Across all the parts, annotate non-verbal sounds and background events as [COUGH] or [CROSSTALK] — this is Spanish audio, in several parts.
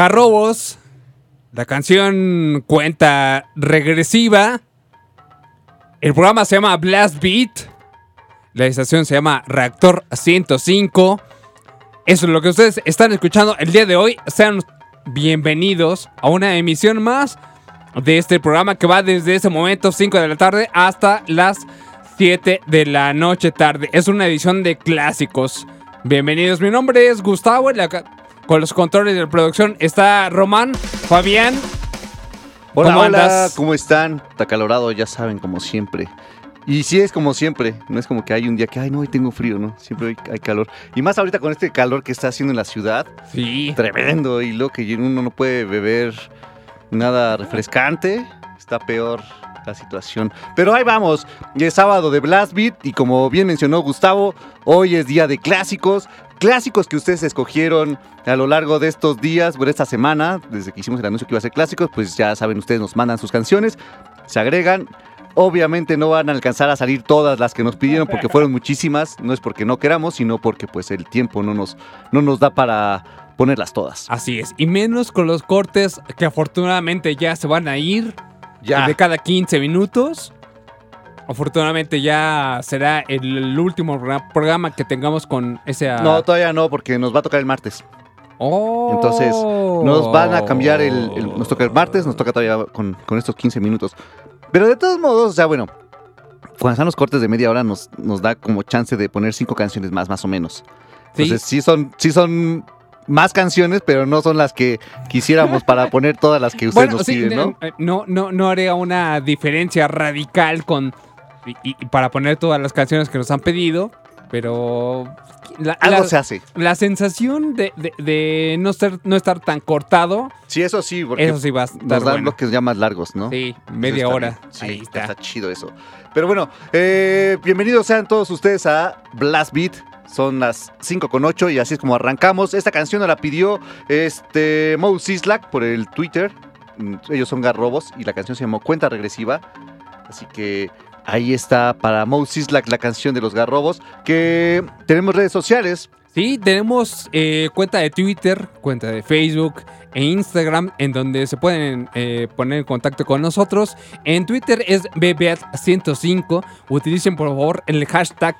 Garrobos, la canción cuenta regresiva. El programa se llama Blast Beat. La estación se llama Reactor 105. Eso es lo que ustedes están escuchando el día de hoy. Sean bienvenidos a una emisión más de este programa que va desde ese momento 5 de la tarde hasta las 7 de la noche tarde. Es una edición de clásicos. Bienvenidos, mi nombre es Gustavo. la- con los controles de producción está Román, Fabián. Hola, ¿Cómo hola, andas? ¿cómo están? Está acalorado, ya saben, como siempre. Y sí es como siempre, no es como que hay un día que, ay, no, hoy tengo frío, ¿no? Siempre hay, hay calor. Y más ahorita con este calor que está haciendo en la ciudad, Sí. tremendo, y lo que uno no puede beber nada refrescante, está peor la situación. Pero ahí vamos, es sábado de Blast Beat, y como bien mencionó Gustavo, hoy es día de clásicos. Clásicos que ustedes escogieron a lo largo de estos días, por esta semana, desde que hicimos el anuncio que iba a ser clásicos, pues ya saben, ustedes nos mandan sus canciones, se agregan. Obviamente no van a alcanzar a salir todas las que nos pidieron porque fueron muchísimas. No es porque no queramos, sino porque pues el tiempo no nos, no nos da para ponerlas todas. Así es. Y menos con los cortes que afortunadamente ya se van a ir. Ya. De cada 15 minutos. Afortunadamente ya será el último progra- programa que tengamos con ese... ah, No, todavía no, porque nos va a tocar el martes. Oh. Entonces, nos van a cambiar el, el- Nos toca el martes, nos toca todavía con, con estos 15 minutos. Pero de todos modos, o sea, bueno, cuando están los cortes de media hora nos, nos da como chance de poner cinco canciones más, más o menos. Sí. Entonces, sí son, sí son más canciones, pero no son las que quisiéramos para poner todas las que ustedes Bueno, nos sí, piden, ¿no? eh, no, no, no haría una diferencia radical con y, y para poner todas las canciones que nos han pedido, pero la, Algo la- se hace. la sensación de, de- de no ser no estar tan cortado, Sí, eso sí, porque eso sí va a estar nos dan bueno. bloques ya más largos, ¿no? Sí, media está hora. bien. Sí, Ahí está. está chido eso. Pero bueno, eh, bienvenidos sean todos ustedes a Blast Beat. Son las 5 con 8 y así es como arrancamos. Esta canción nos la pidió este Mo Sislak por el Twitter. Mm, Ellos son Garrobos y la canción se llamó Cuenta Regresiva. Así que ahí está para Mo Sislak la canción de los Garrobos. Que tenemos redes sociales. Sí, tenemos eh, cuenta de Twitter, cuenta de Facebook e Instagram en donde se pueden eh, poner en contacto con nosotros. En Twitter es BBAT105. Utilicen por favor el hashtag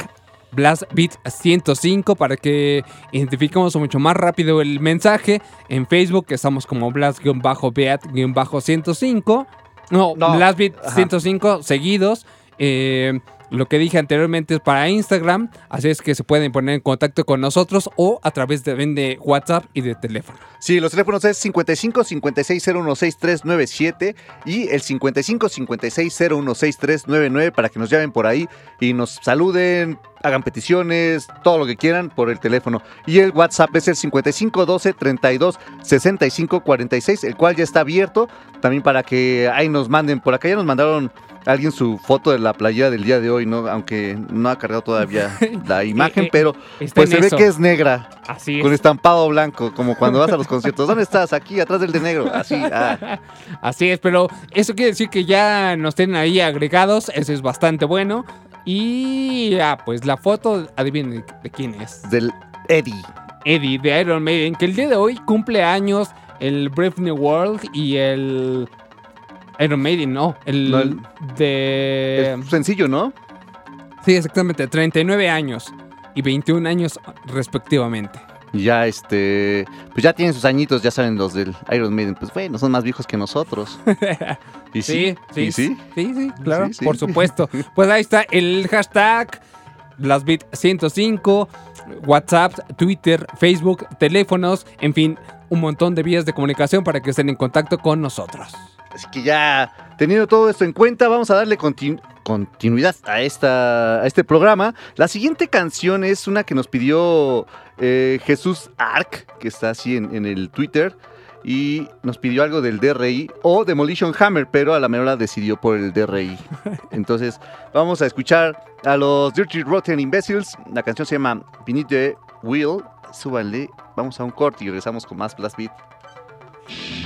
BlastBeat105 para que identifiquemos mucho más rápido el mensaje. En Facebook estamos como Blast-Beat-105. No, No, BlastBeat105 seguidos. Eh, lo que dije anteriormente es para Instagram, así es que se pueden poner en contacto con nosotros o a través de, de WhatsApp y de teléfono. Sí, los teléfonos es 55 56 016397 y el 55 56 016399 para que nos llamen por ahí y nos saluden, hagan peticiones, todo lo que quieran por el teléfono. Y el WhatsApp es el 55 12 32 65 46, el cual ya está abierto también para que ahí nos manden. Por acá ya nos mandaron alguien su foto de la playera del día de hoy, ¿no? Aunque no ha cargado todavía [LAUGHS] la imagen, eh, pero Está pues se ve eso. que es negra. Así Con es. estampado blanco, como cuando vas a los [LAUGHS] conciertos. ¿Dónde estás? Aquí, atrás del de negro. Así. ah. [LAUGHS] Así es, pero eso quiere decir que ya nos tienen ahí agregados, eso es bastante bueno. Y ah, pues la foto, adivinen de, quién es. Del Eddie. Eddie de Iron Maiden, que el día de hoy cumple años el Brave New World y el Iron Maiden, no, el, No, el- de... Es sencillo, ¿no? Sí, exactamente, 39 años y 21 años respectivamente. Ya este. Pues ya tienen sus añitos, ya saben los del Iron Maiden. Pues bueno, son más viejos que nosotros. [LAUGHS] Y sí. sí, ¿Y sí, sí? sí, claro, Sí, por supuesto. Pues ahí está el hashtag LastBit105, WhatsApp, Twitter, Facebook, teléfonos, en fin, un montón de vías de comunicación para que estén en contacto con nosotros. Así que ya teniendo todo esto en cuenta, vamos a darle continu- continuidad a, esta, a este programa. La siguiente canción es una que nos pidió eh, Jesús Arc, que está así en, en el Twitter. Y nos pidió algo del DRI o Demolition Hammer, pero a la menor decidió por el DRI. [LAUGHS] Entonces, vamos a escuchar a los Dirty Rotten Imbeciles. La canción se llama the Wheel. Súbanle, vamos a un corte y regresamos con más Blast Beat.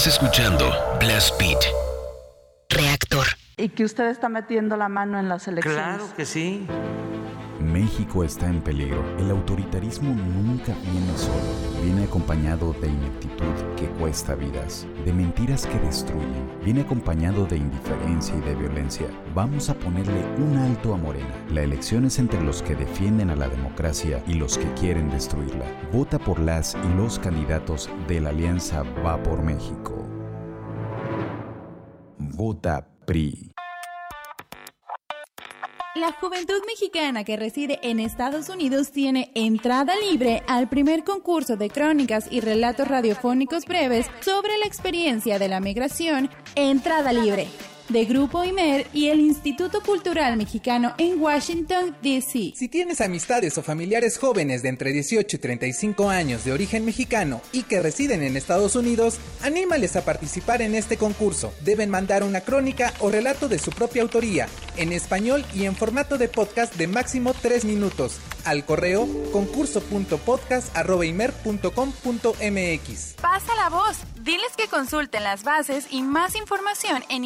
Estás escuchando Blast Beat. Reactor. Y que usted está metiendo la mano en las elecciones. Claro que sí. México está en peligro. El autoritarismo nunca viene solo. Viene acompañado de ineptitud que cuesta vidas, de mentiras que destruyen. Viene acompañado de indiferencia y de violencia. Vamos a ponerle un alto a Morena. La elección es entre los que defienden a la democracia y los que quieren destruirla. Vota por las y los candidatos de la alianza Va por México. Vota PRI. La juventud mexicana que reside en Estados Unidos tiene entrada libre al primer concurso de crónicas y relatos radiofónicos breves sobre la experiencia de la migración, Entrada Libre, de Grupo IMER y el Instituto Cultural Mexicano en Washington, D.C. Si tienes amistades o familiares jóvenes de entre 18 y 35 años de origen mexicano y que residen en Estados Unidos, anímales a participar en este concurso. Deben mandar una crónica o relato de su propia autoría, en español y en formato de podcast de máximo 3 minutos, al correo concurso.podcast.imer.com.mx. Pasa la voz. Diles que consulten las bases y más información en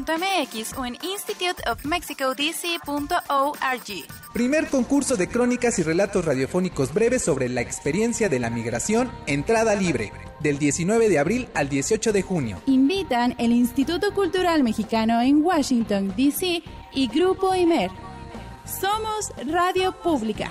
imer.mx o en instituteofmexicodc.org. Primer concurso de crónicas y relatos radiofónicos breves sobre la experiencia de la migración, entrada libre, del 19 de abril al 18 de junio. Invitan el Instituto Cultural Mexicano en Washington, D.C. y Grupo IMER. Somos Radio Pública.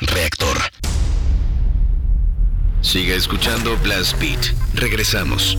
Reactor. Siga escuchando Blast Beat. Regresamos.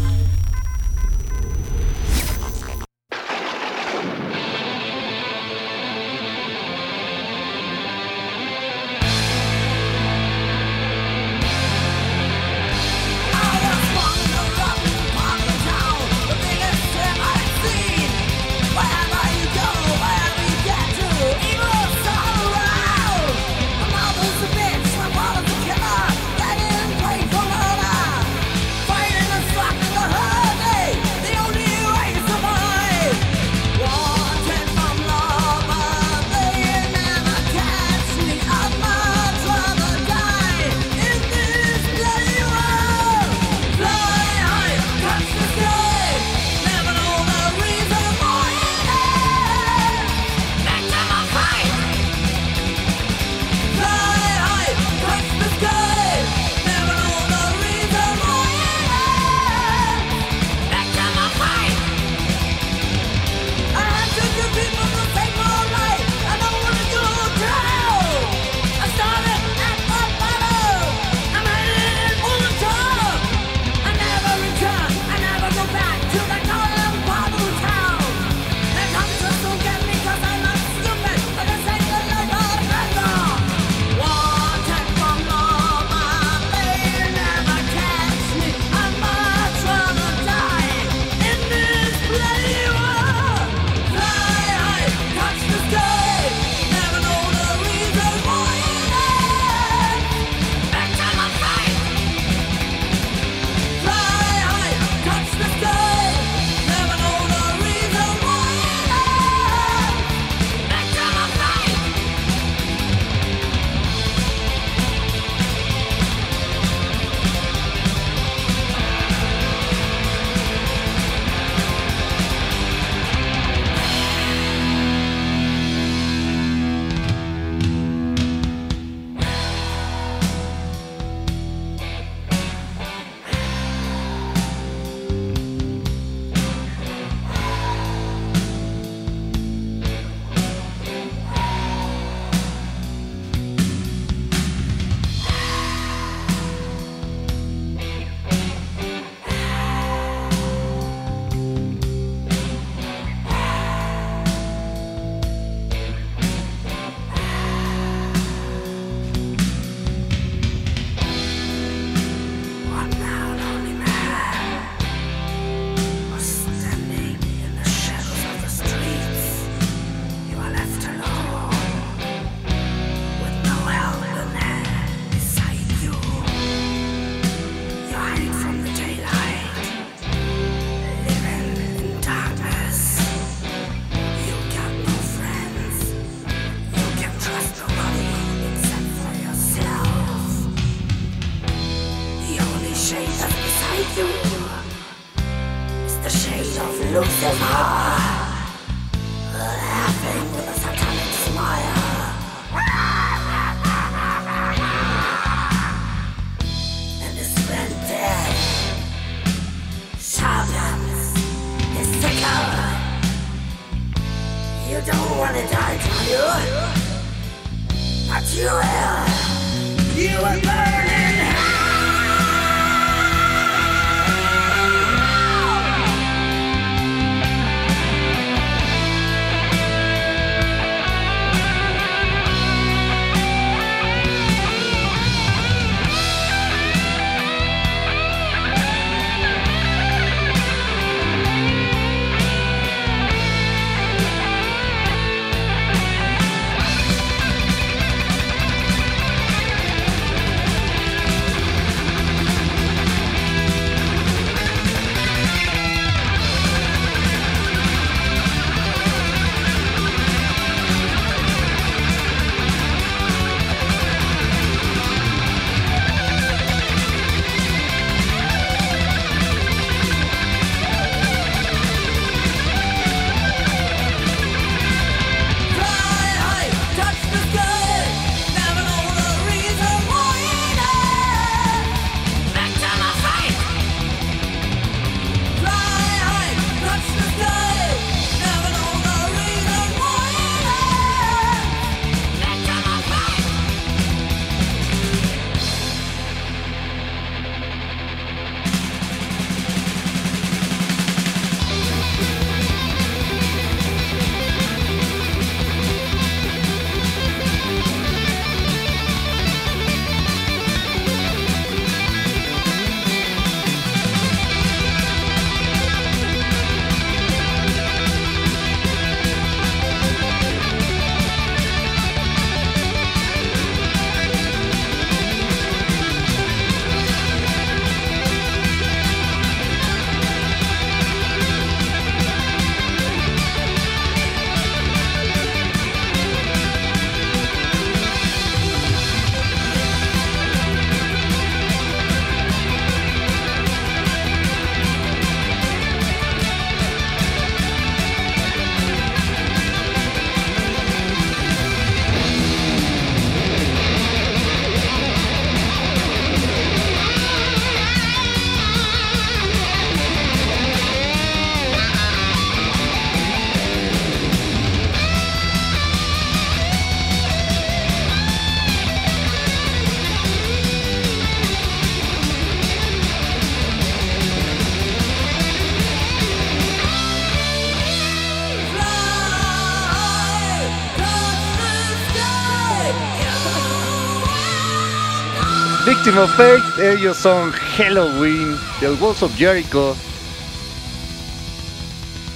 Of Fate, ellos son Halloween, del Walls of Jericho.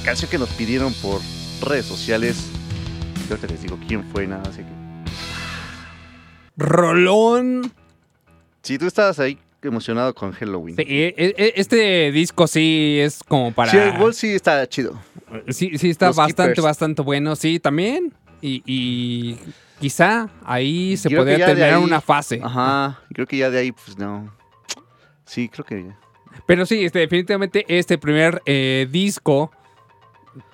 Canción que nos pidieron por redes sociales. Yo te les digo quién fue, nada, así que. Rolón. Si tú estabas ahí emocionado con Halloween. Sí, e- e- este disco sí es como para. Sí, el Wall sí está chido. Sí, sí está Los bastante, Keepers. bastante bueno. Sí, también. Y, y quizá ahí se Creo podría terminar ahí- una fase. Ajá, creo que ya de ahí, pues no. Sí, creo que. Pero sí, este, definitivamente este primer eh, disco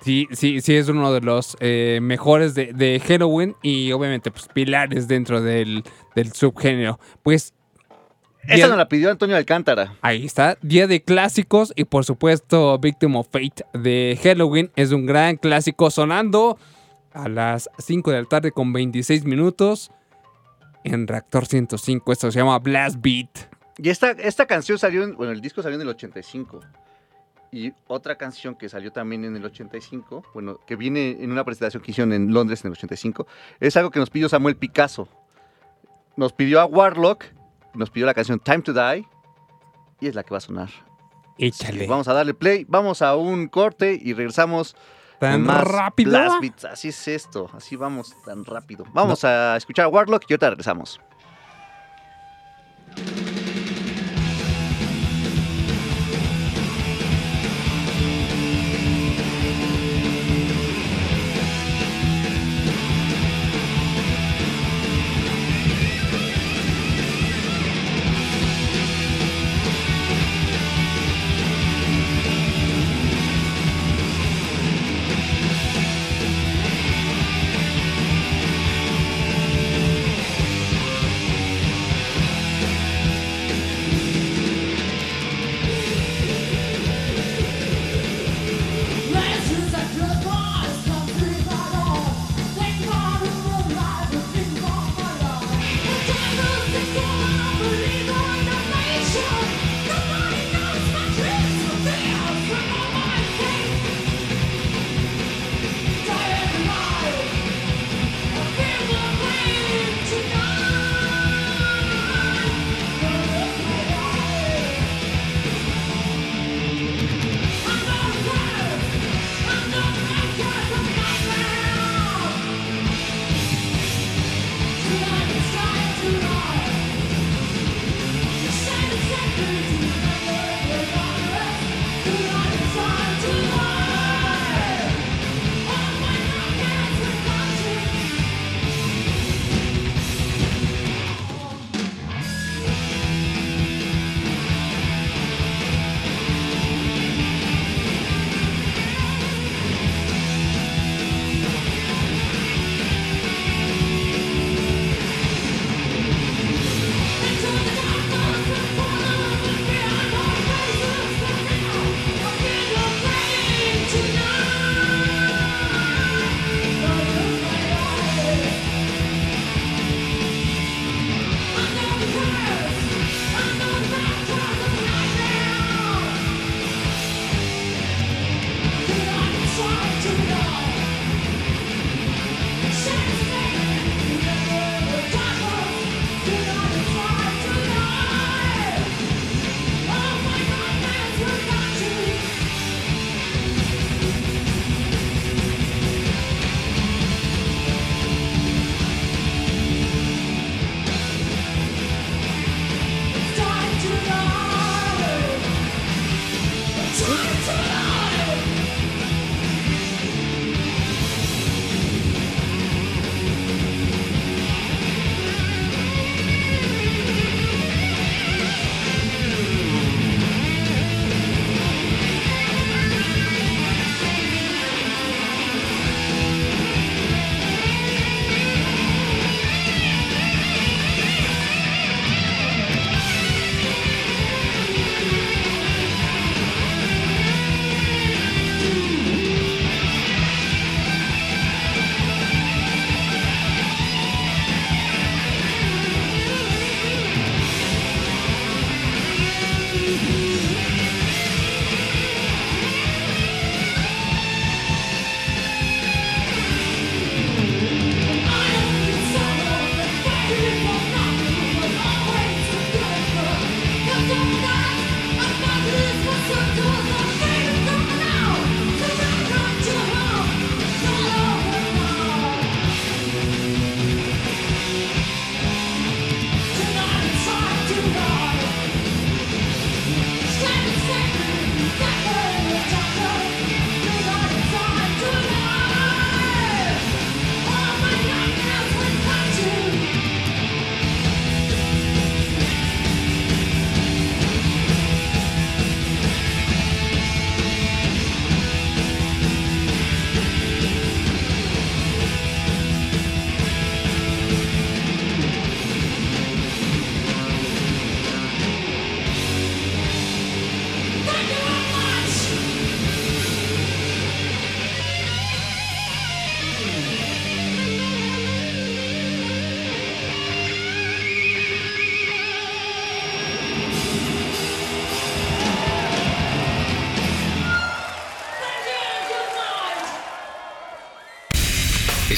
sí, sí, sí es uno de los eh, mejores de, de Halloween y obviamente pues pilares dentro del, del subgénero. Pues Esa nos la pidió Antonio Alcántara. Ahí está, Día de Clásicos y por supuesto Victim of Fate de Halloween es un gran clásico sonando a las 5 de la tarde con 26 minutos en Reactor 105. Esto se llama Blast Beat. Y esta, esta canción salió, en- bueno, el disco salió en el 85. Y otra canción que salió también en el 85, bueno, que viene en una presentación que hicieron en Londres en el 85, es algo que nos pidió Samuel Picasso. Nos pidió a Warlock, nos pidió la canción Time to Die, y es la que va a sonar. Échale. Vamos a darle play, vamos a un corte y regresamos ¿Tan con más rápido? Blast Beats. Así es esto, así vamos tan rápido. Vamos a escuchar a Warlock y ahorita regresamos.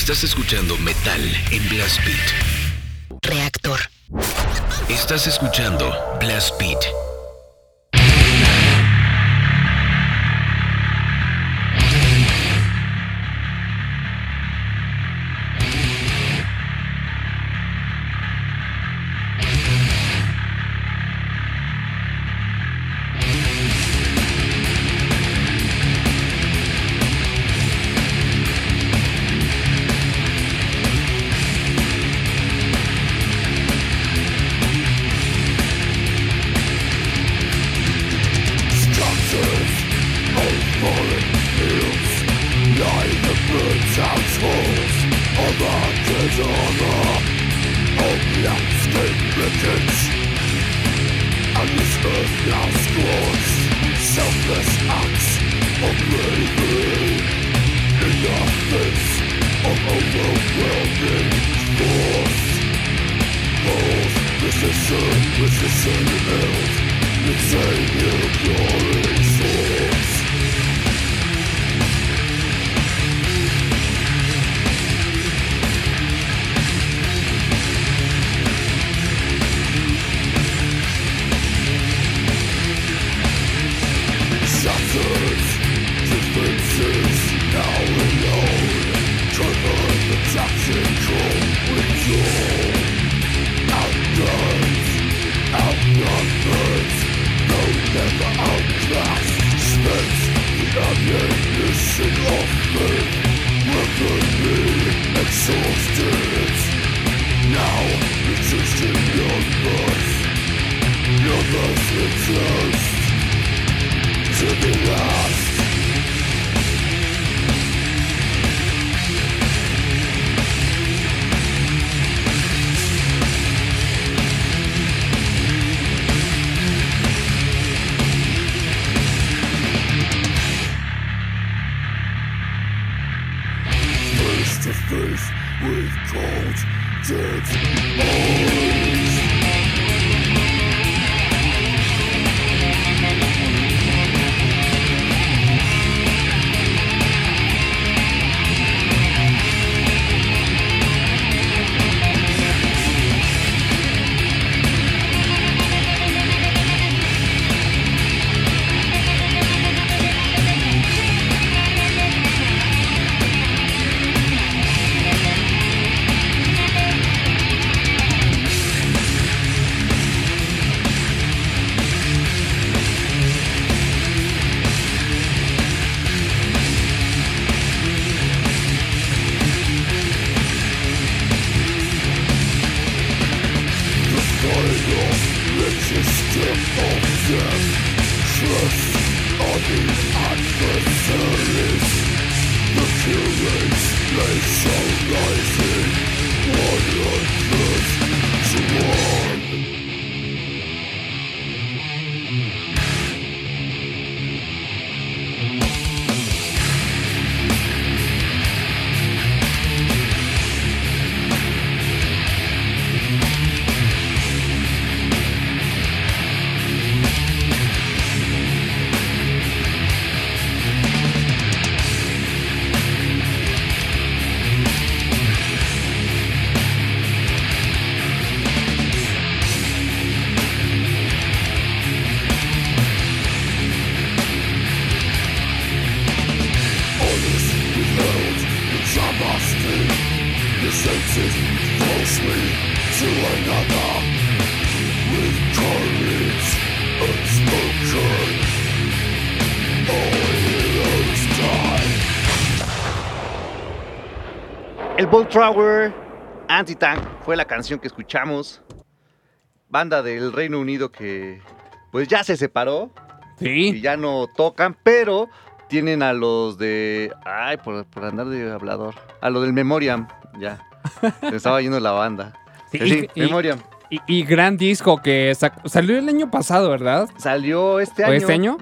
Estás escuchando Metal en Blast Beat. Reactor. Estás escuchando Blast Beat. Thrower Anti-Tank fue la canción que escuchamos. Banda del Reino Unido que pues ya se separó y Sí. ya no tocan, pero tienen a los de... Ay, por, por andar de hablador. A los del Memoriam, ya. Se estaba yendo la banda. [LAUGHS] Sí, Sí, y- Memoriam. Y, y gran disco que salió el año pasado, ¿verdad? Salió este ¿O año. este año?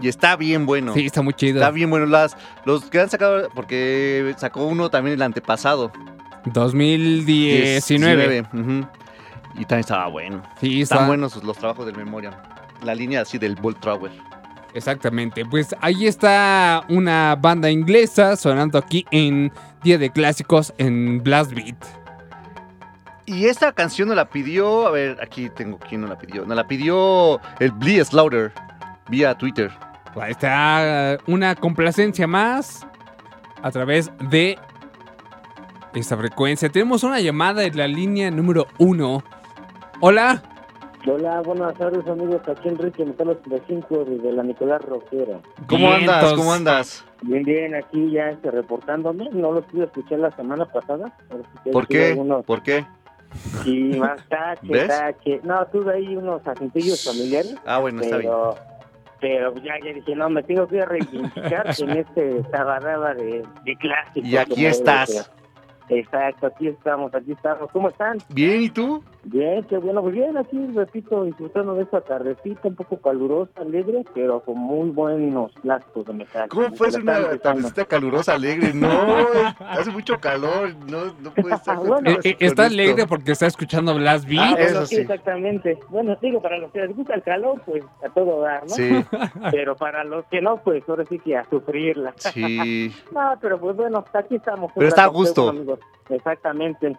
Y está bien bueno. Sí, está muy chido. Está bien bueno. Las, los que han sacado, porque sacó uno también el antepasado. 2019. ujú. Y también estaba bueno. Sí, Están está- buenos los trabajos del Memoriam. La línea así del Bolt Thrower. Exactamente, pues ahí está una banda inglesa sonando aquí en Día de Clásicos en Blast Beat. Y esta canción nos la pidió, a ver, aquí tengo quién nos la pidió. Nos la pidió el Blee Slaughter vía Twitter. Ahí está una complacencia más a través de esta frecuencia. Tenemos una llamada en la línea número uno. Hola. Hola, buenas tardes amigos, aquí Enrique Metalo 35 desde la Nicolás Roquera. ¿Cómo andas? ¿Cómo andas? Bien, bien, aquí ya este, reportándome, no lo pude escuchar la semana pasada. ¿Por qué? algunos- ¿Por qué? Sí, más tache, ¿Ves? tache. No, tuve ahí unos asuntillos familiares, Ah, bueno, está bien. Pero, ya, ya dije, no, me tengo que reivindicar en [LAUGHS] este tabarraba de, de clásicos. Y aquí estás. Exacto, aquí estamos, aquí estamos. ¿Cómo están? Bien, ¿y tú? Bien, qué bueno, pues bien, aquí repito, disfrutando de esta tardecita, un poco calurosa, alegre, pero con muy buenos clásicos de metal. ¿Cómo puede ser una tardecita calurosa, alegre? No, hace mucho calor, no, no puede [LAUGHS] estar Bueno, Eh, eh, está esto. alegre porque está escuchando Blast Ah, Beat. bueno, Eso sí, exactamente. Bueno, digo, para los que les gusta el calor, pues a todo dar, ¿no? Sí, [LAUGHS] Pero para los que no, pues ahora sí que a sufrirla. sí. [LAUGHS] No, pero pues bueno, aquí estamos. Pero está a ustedes, gusto. amigos. Exactamente.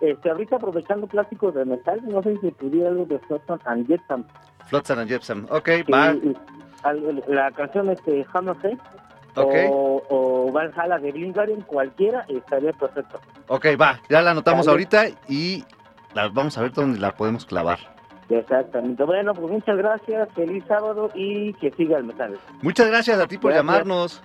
Este, ahorita aprovechando clásicos de metal, no sé si pudiera algo de Flotsam and Jetsam. Flotsam and Jetsam. Ok, va. la canción este Hammer Head Ok, o, o Valhalla de Blinkaren, cualquiera estaría perfecto. ok, va. Ya la anotamos Dale. ahorita y la, vamos a ver dónde la podemos clavar. Exactamente. Bueno, pues muchas gracias, feliz sábado y que siga el metal. Muchas gracias a ti por Gracias. llamarnos.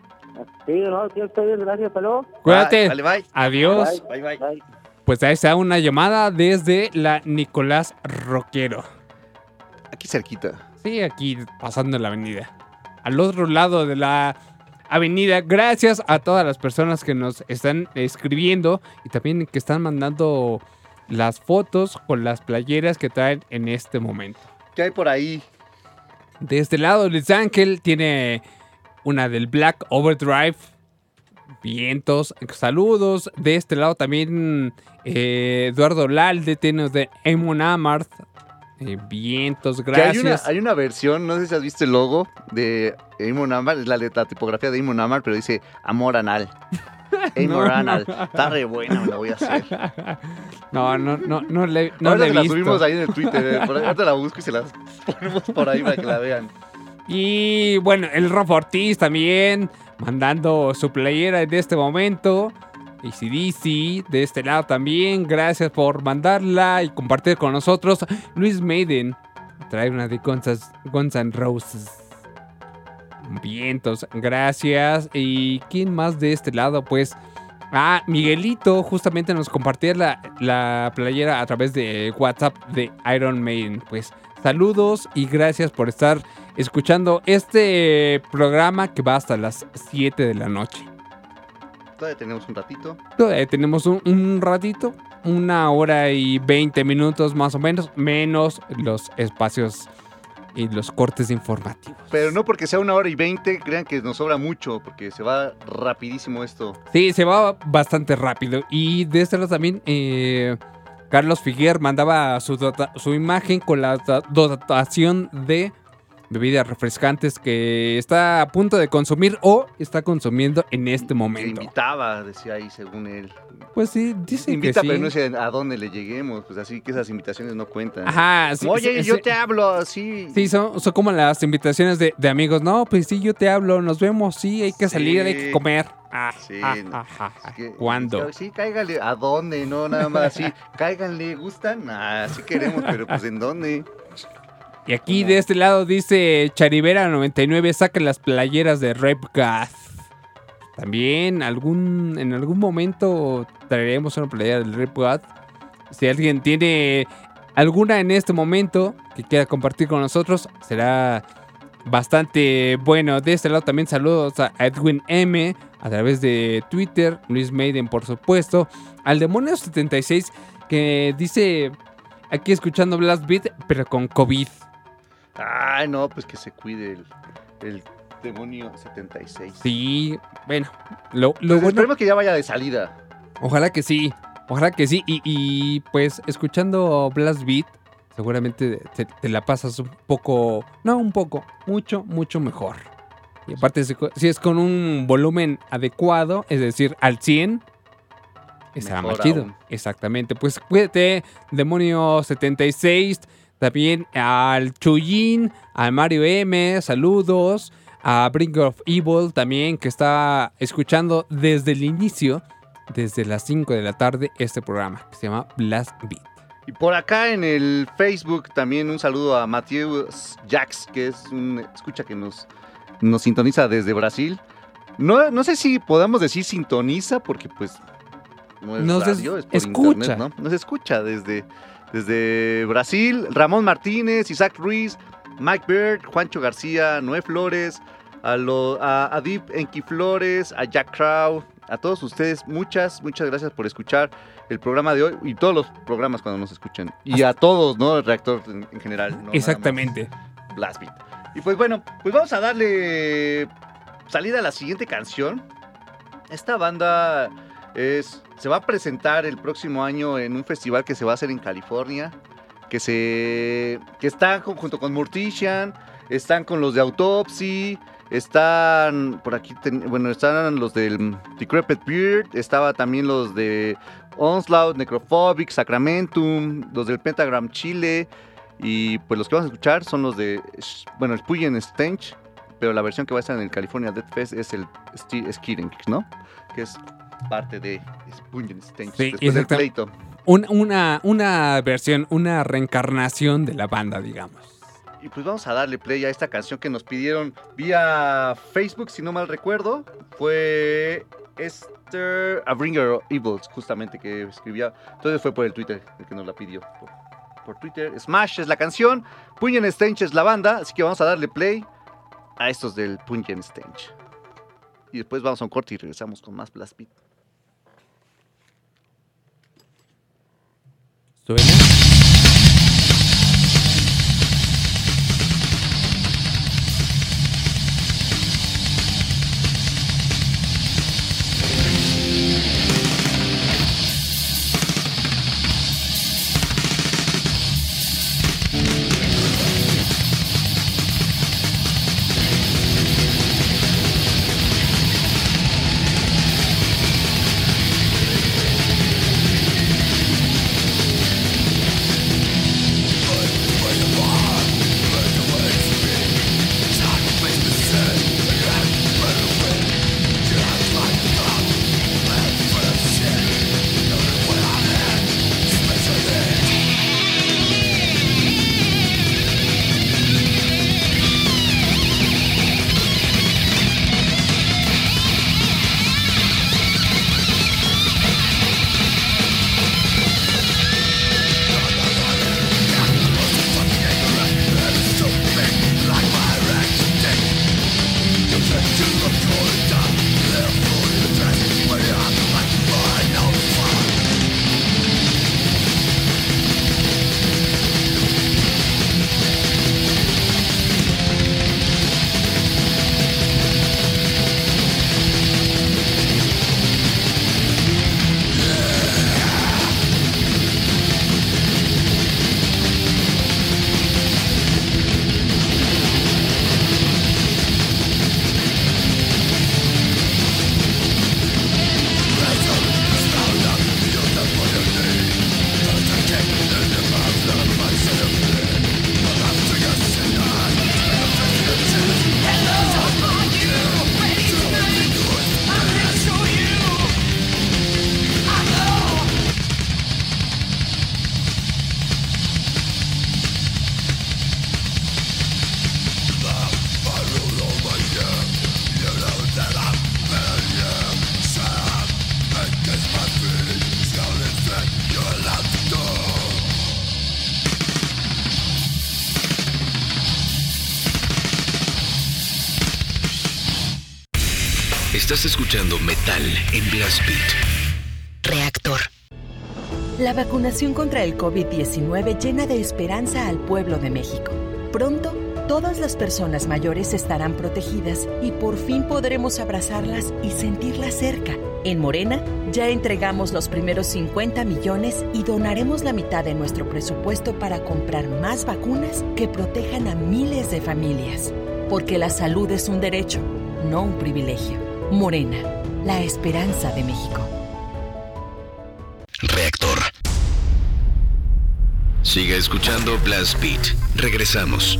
Sí, no, sí, ustedes, gracias, hasta luego. Cuídate. Bye. Adiós. Bye. Bye, bye. Bye. Pues ahí está una llamada desde la Nicolás Roquero. Aquí cerquita. Sí, aquí pasando la avenida. Al otro lado de la avenida. Gracias a todas las personas que nos están escribiendo y también que están mandando las fotos con las playeras que traen en este momento. ¿Qué hay por ahí? De este lado, Luis Ángel tiene una del Black Overdrive. Vientos, saludos. De este lado también eh, Eduardo Lalde tiene de Emon Amarth. Eh, vientos, Que hay, una, gracias. hay una versión, no sé si has visto el logo de Amon Amar, es la, la tipografía de Amon Amar, pero dice amor anal. [LAUGHS] Amor No. anal. Está re buena, me la voy a hacer. No, no, no, no le, no ahorita le he se la visto. subimos ahí en el Twitter, eh, por ahí, ahorita la busco y se las ponemos por ahí para que la vean. Y bueno, el Rob Ortiz también mandando su playera en este momento. ACDC de este lado también. Gracias por mandarla y compartir con nosotros. Luis Maiden trae una de Guns, Guns N' Roses. Vientos, gracias. ¿Y quién más de este lado? Pues. Ah, Miguelito justamente nos compartía la, la playera a través de WhatsApp de Iron Maiden. Pues saludos y gracias por estar escuchando este programa que va hasta las 7 de la noche. Todavía tenemos un ratito. Todavía tenemos un, un ratito, una hora y 20 minutos más o menos, menos los espacios y los cortes informativos. Pero no porque sea una hora y veinte, crean que nos sobra mucho, porque se va rapidísimo esto. Sí, se va bastante rápido. Y de este lado también, eh, Carlos Figuer mandaba su, su imagen con la dota- dotación de bebidas refrescantes que está a punto de consumir o está consumiendo en este momento. invitaba, decía ahí, según él. Pues sí, dice Invita, que sí. pero no sé a dónde le lleguemos, pues así que esas invitaciones no cuentan. Ajá, sí, Oye, sí, yo sí. te hablo así. Sí, son, son como las invitaciones de, de amigos. No, pues sí, yo te hablo, nos vemos, sí, hay que salir, hay que comer. Ah, Sí, ah, no, ah, ah, ah. Es que- ¿Cuándo? Sí, cáigale. ¿A dónde? No, nada más así. [LAUGHS] Cáiganle, ¿gustan? Ah, sí queremos, pero pues ¿en dónde? Y aquí de este lado dice Charivera99, saca las playeras de Repgath. También algún, en algún momento traeremos una playera del Repgath. Si alguien tiene alguna en este momento que quiera compartir con nosotros, será bastante bueno. De este lado también saludos a Edwin M a través de Twitter, Luis Maiden por supuesto, al Demonio 76 que dice aquí escuchando Blast Beat pero con COVID. Ay, no, pues que se cuide el, el demonio 76. Sí, bueno, lo, lo Pues bueno, Esperemos que ya vaya de salida. ojalá que sí, ojalá que sí. Y, y, pues escuchando Blast Beat, seguramente te, te la pasas un poco, no un poco, mucho, mucho mejor. Y aparte, si es con un volumen adecuado, es decir, al 100, estará más chido. aún. Exactamente. Pues cuídate, Demonio76, también al Chuyin, al Mario M, saludos. A Brink of Evil también, que está escuchando desde el inicio, desde las 5 de la tarde, este programa que se llama Blast Beat. Y por acá en el Facebook también un saludo a Mateus Jax, que es un escucha que nos, nos sintoniza desde Brasil. No, no sé si podamos decir sintoniza, porque pues no es Nos radio, es- es por escucha. internet, ¿no? Nos escucha desde, desde Brasil. Ramón Martínez, Isaac Ruiz, Mike Bird, Juancho García, Noé Flores, a, lo, a Adip Enki Flores, a Jack Crow, a todos ustedes, muchas, muchas gracias por escuchar el programa de hoy y todos los programas cuando nos escuchen. Y a todos, ¿no? El reactor en, en general. no Exactamente. Blast Beat. Y pues bueno, pues vamos a darle salida a la siguiente canción. Esta banda es, se va a presentar el próximo año en un festival que se va a hacer en California. Que se. que está junto con Mortician. Están con los de Autopsy. Están. Por aquí. ten- bueno, están los del Decrepit Beard. Estaba también los de Onslaught, Necrophobic, Sacramentum. Los del Pentagram Chile. Y pues los que vamos a escuchar son los de. Bueno, el Puyen Stench. Pero la versión que va a estar en el California Death Fest es el Skidding, ¿no? Que es parte de Stench. Sí, después del pleito. Un- una, una versión, una reencarnación de la banda, digamos. Y pues vamos a darle play a esta canción que nos pidieron vía Facebook, si no mal recuerdo. Fue Esther A Bringer of Evils, justamente que escribía. Entonces fue por el Twitter el que nos la pidió. Por, por Twitter. Smash es la canción. Punyen Stench es la banda. Así que vamos a darle play a estos del Punyen Stench. Y después vamos a un corte y regresamos con más Blast Beat. ¿Suena? En Blast Beat. Reactor. La vacunación contra el COVID-19 llena de esperanza al pueblo de México. Pronto, todas las personas mayores estarán protegidas y por fin podremos abrazarlas y sentirlas cerca. En Morena, ya entregamos los primeros 50 millones y donaremos la mitad de nuestro presupuesto para comprar más vacunas que protejan a miles de familias. porque la salud es un derecho, no un privilegio. Morena, la esperanza de México. Reactor. Siga escuchando Blast Beat. Regresamos.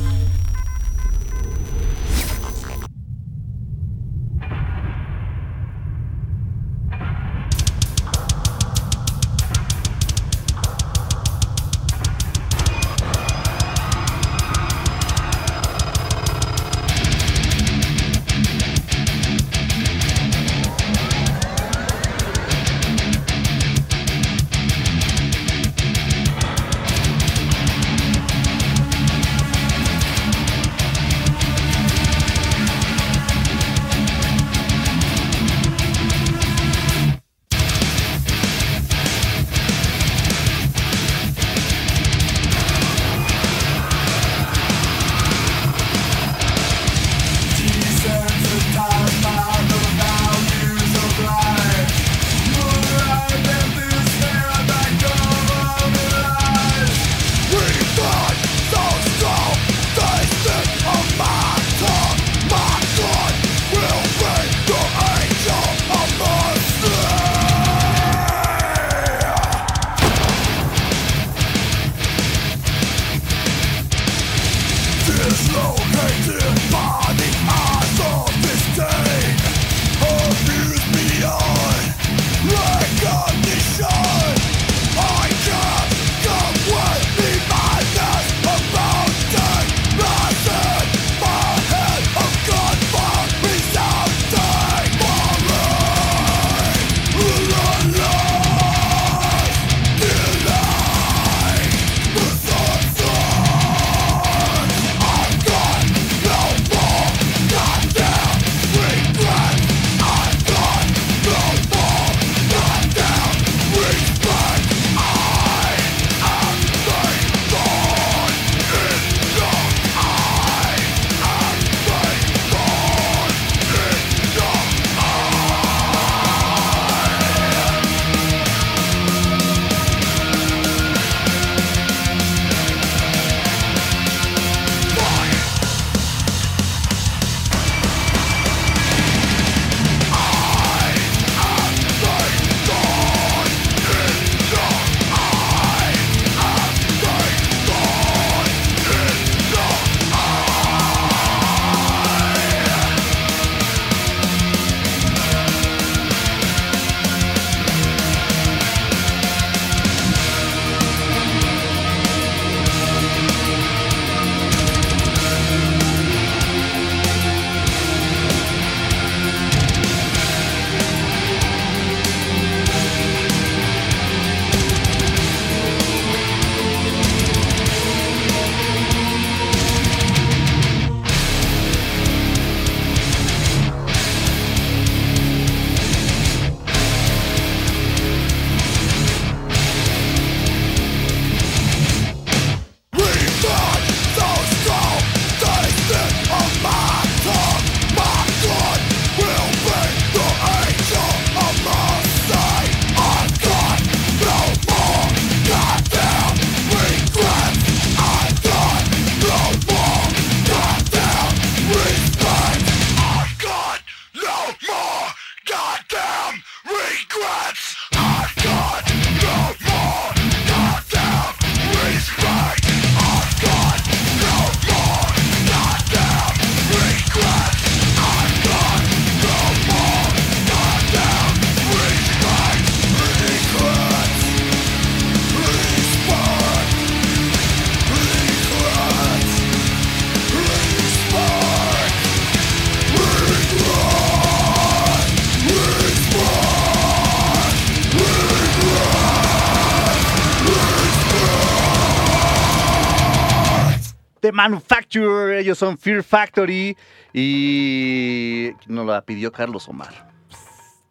The Manufacturer, ellos son Fear Factory y nos la pidió Carlos Omar.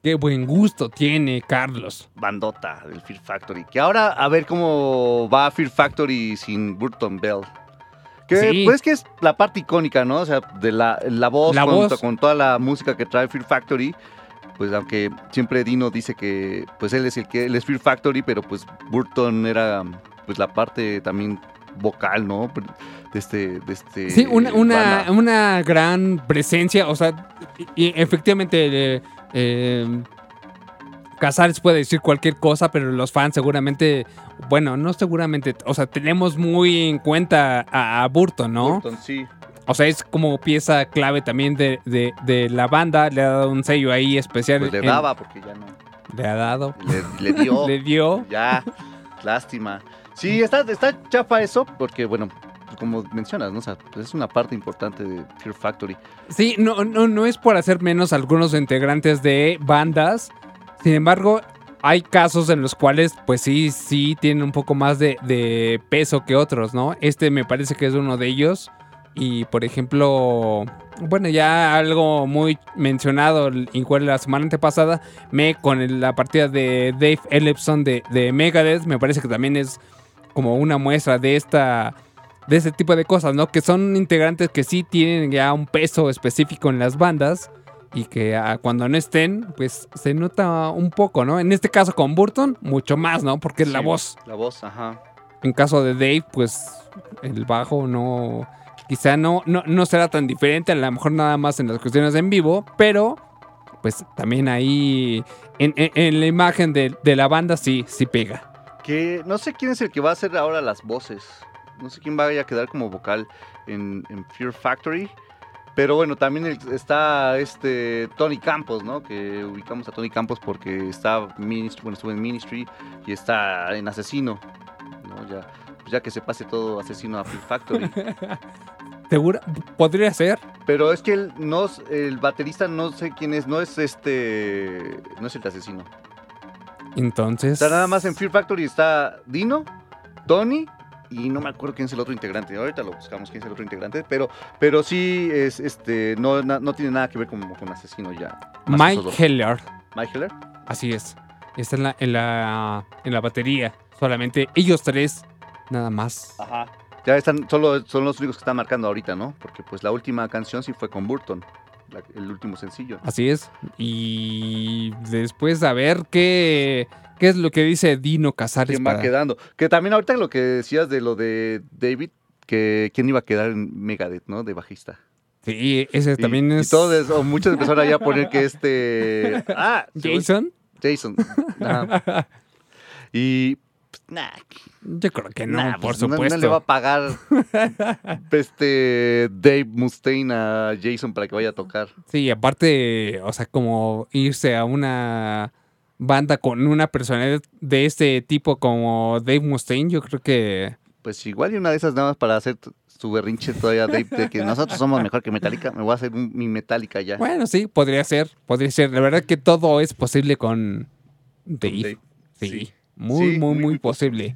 Qué buen gusto tiene Carlos. Bandota del Fear Factory. Que ahora a ver cómo va Fear Factory sin Burton Bell. Que Sí. pues que es la parte icónica, ¿no? O sea, de la, la voz, La voz. con toda la música que trae Fear Factory. Pues aunque siempre Dino dice que pues él es el que él es Fear Factory, pero pues Burton era pues la parte también vocal, ¿no? De este, de este Sí, una, una, banda. una gran presencia, o sea, y, y efectivamente eh, eh, Casares puede decir cualquier cosa, pero los fans seguramente, bueno, no seguramente, o sea, tenemos muy en cuenta a, a Burton, ¿no? Burton, sí. O sea, es como pieza clave también de, de- de la banda, le ha dado un sello ahí especial. Pues le en- daba porque ya no. Le ha dado. Le, le dio. [LAUGHS] Le dio. Ya, lástima. Sí, está, está chafa eso, porque bueno, pues, como mencionas, ¿no? O sea, pues es una parte importante de Fear Factory. Sí, no, no, no es por hacer menos algunos integrantes de bandas. Sin embargo, hay casos en los cuales, pues sí, sí tienen un poco más de, de peso que otros, ¿no? Este me parece que es uno de ellos. Y por ejemplo, bueno, ya algo muy mencionado, igual la semana antepasada, me con la partida de Dave Ellefson de, de Megadeth, me parece que también es como una muestra de esta de ese tipo de cosas, ¿no? Que son integrantes que sí tienen ya un peso específico en las bandas y que ah, cuando no estén, pues se nota un poco, ¿no? En este caso con Burton, mucho más, ¿no? Porque es la voz. La voz, ajá. En caso de Dave, pues el bajo no. Quizá no, no, no será tan diferente, a lo mejor nada más en las cuestiones en vivo, pero pues también ahí en, en- en la imagen de, de la banda sí, sí pega. Que no sé quién es el que va a hacer ahora las voces. No sé quién vaya a quedar como vocal en, en Fear Factory. Pero bueno, también está este Tony Campos, ¿no? Que ubicamos a Tony Campos porque está Ministry, bueno, estuvo en Ministry y está en Asesino, ¿no? Ya, pues ya que se pase todo Asesino a Fear Factory. [LAUGHS] ¿Segura? ¿Podría ser? Pero es que no, el baterista no sé quién es, no es este, no es el de Asesino. Entonces. Está nada más en Fear Factory está Dino, Tony y no me acuerdo quién es el otro integrante. Ahorita lo buscamos quién es el otro integrante, pero, pero sí es este no, na- no tiene nada que ver con, con asesino ya. Mike. Heller. Mike Heller. Así es. Está en la, en la, en la batería. Solamente ellos tres, nada más. Ajá. Ya están, solo son los únicos que están marcando ahorita, ¿no? Porque pues la última canción sí fue con Burton, la- el último sencillo. Así es. Y después a ver qué, qué es lo que dice Dino Casares. ¿Quién va para- quedando? Que también ahorita lo que decías de lo de David, que quién iba a quedar en Megadeth, ¿no? De bajista. Sí, ese también y es. todos, o muchos empezaron ya a poner que este. [LAUGHS] Ah, ¿Jason? Jason. ajá. [LAUGHS] Y. nah, Yo creo que no, nah, por pues, supuesto. No, le va a pagar [LAUGHS] este Dave Mustaine a Jason para que vaya a tocar. Sí, aparte, o sea, como irse a una banda con una personalidad de este tipo como Dave Mustaine, yo creo que. Pues igual y una de esas nada más para hacer su berrinche todavía Dave de que nosotros somos mejor que Metallica. Me voy a hacer un- mi Metallica ya. Bueno, sí, podría ser, podría ser. La verdad que todo es posible con Dave. Dave, Sí, sí. Muy, Sí, muy, muy, posible.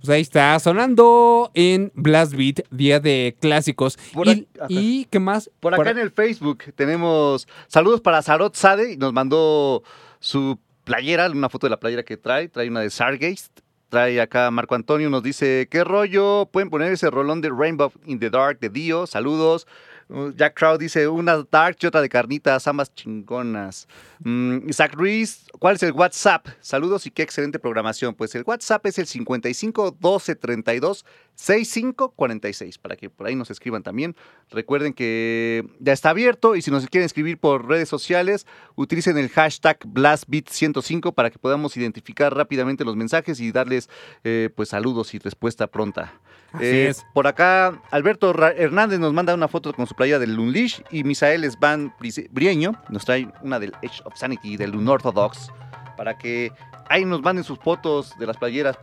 Pues ahí está, sonando en Blast Beat, día de clásicos. Por y, qué más? Por acá en el Facebook tenemos saludos para Sarot Sade y nos mandó su playera, una foto de la playera que trae, trae una de Sargeist. Trae acá Marco Antonio, nos dice, ¿qué rollo? Pueden poner ese rolón de Rainbow in the Dark de Dio, saludos. Uh, Jack Crowd dice, una dark y otra de carnitas, ambas chingonas. Mm, Isaac Ruiz, ¿cuál es el WhatsApp? Saludos y qué excelente programación. Pues el WhatsApp es el 55 12 32 65 46, para que por ahí nos escriban también. Recuerden que ya está abierto y si nos quieren escribir por redes sociales, utilicen el hashtag BlastBeat105 para que podamos identificar rápidamente los mensajes y darles eh, pues saludos y respuesta pronta. Así Eh, es. Por acá, Alberto Hernández nos manda una foto con su playa del Lunlish y Misael Svan Brieño nos trae una del Edge of Sanity, del Unorthodox, para que ahí nos manden sus fotos de las playeras.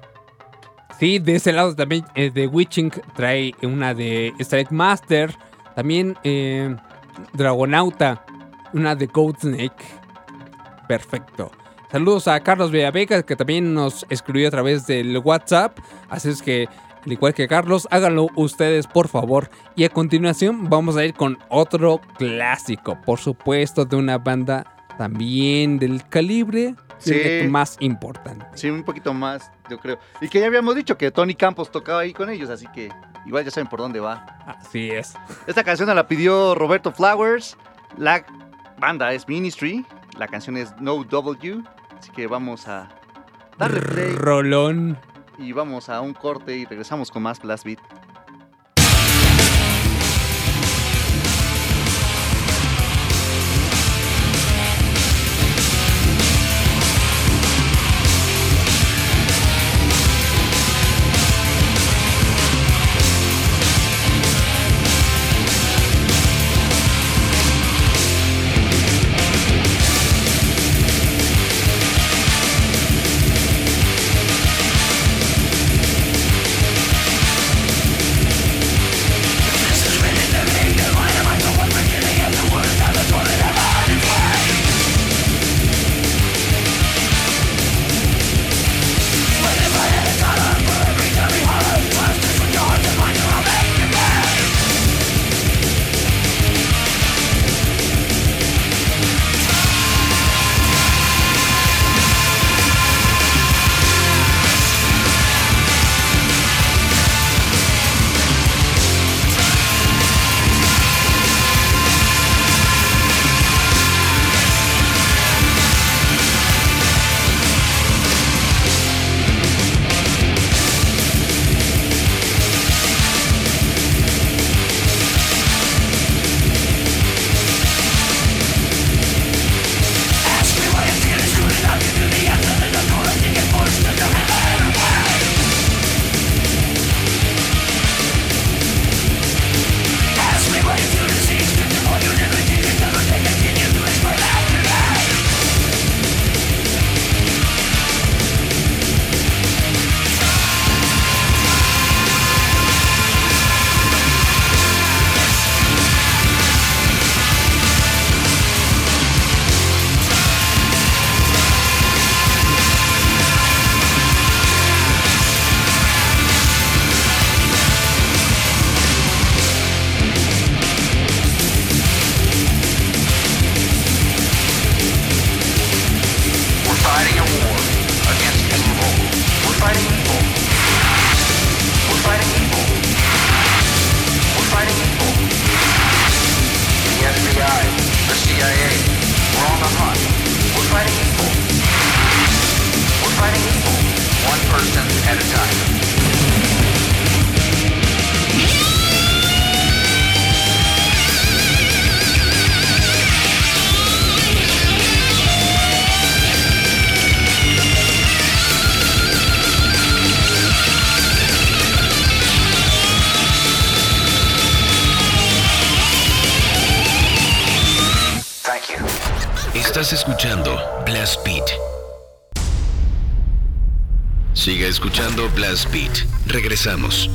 Sí, de ese lado también eh, de Witching trae una de Strike Master. También eh, Dragonauta, una de Goat Snake. Perfecto. Saludos a Carlos Villavega, que también nos escribió a través del WhatsApp. Así es que, al igual que Carlos, háganlo ustedes, por favor. Y a continuación, vamos a ir con otro clásico, por supuesto, de una banda también del calibre Sí. más importante. Sí, un poquito más, yo creo. Y que ya habíamos dicho que Tony Campos tocaba ahí con ellos, así que igual ya saben por dónde va. Así es. Esta canción la pidió Roberto Flowers. La banda es Ministry. La canción es No W. Así que vamos a darle play. Rolón y vamos a un corte y regresamos con más Blast Beat. Escuchando Blast Beat. Regresamos.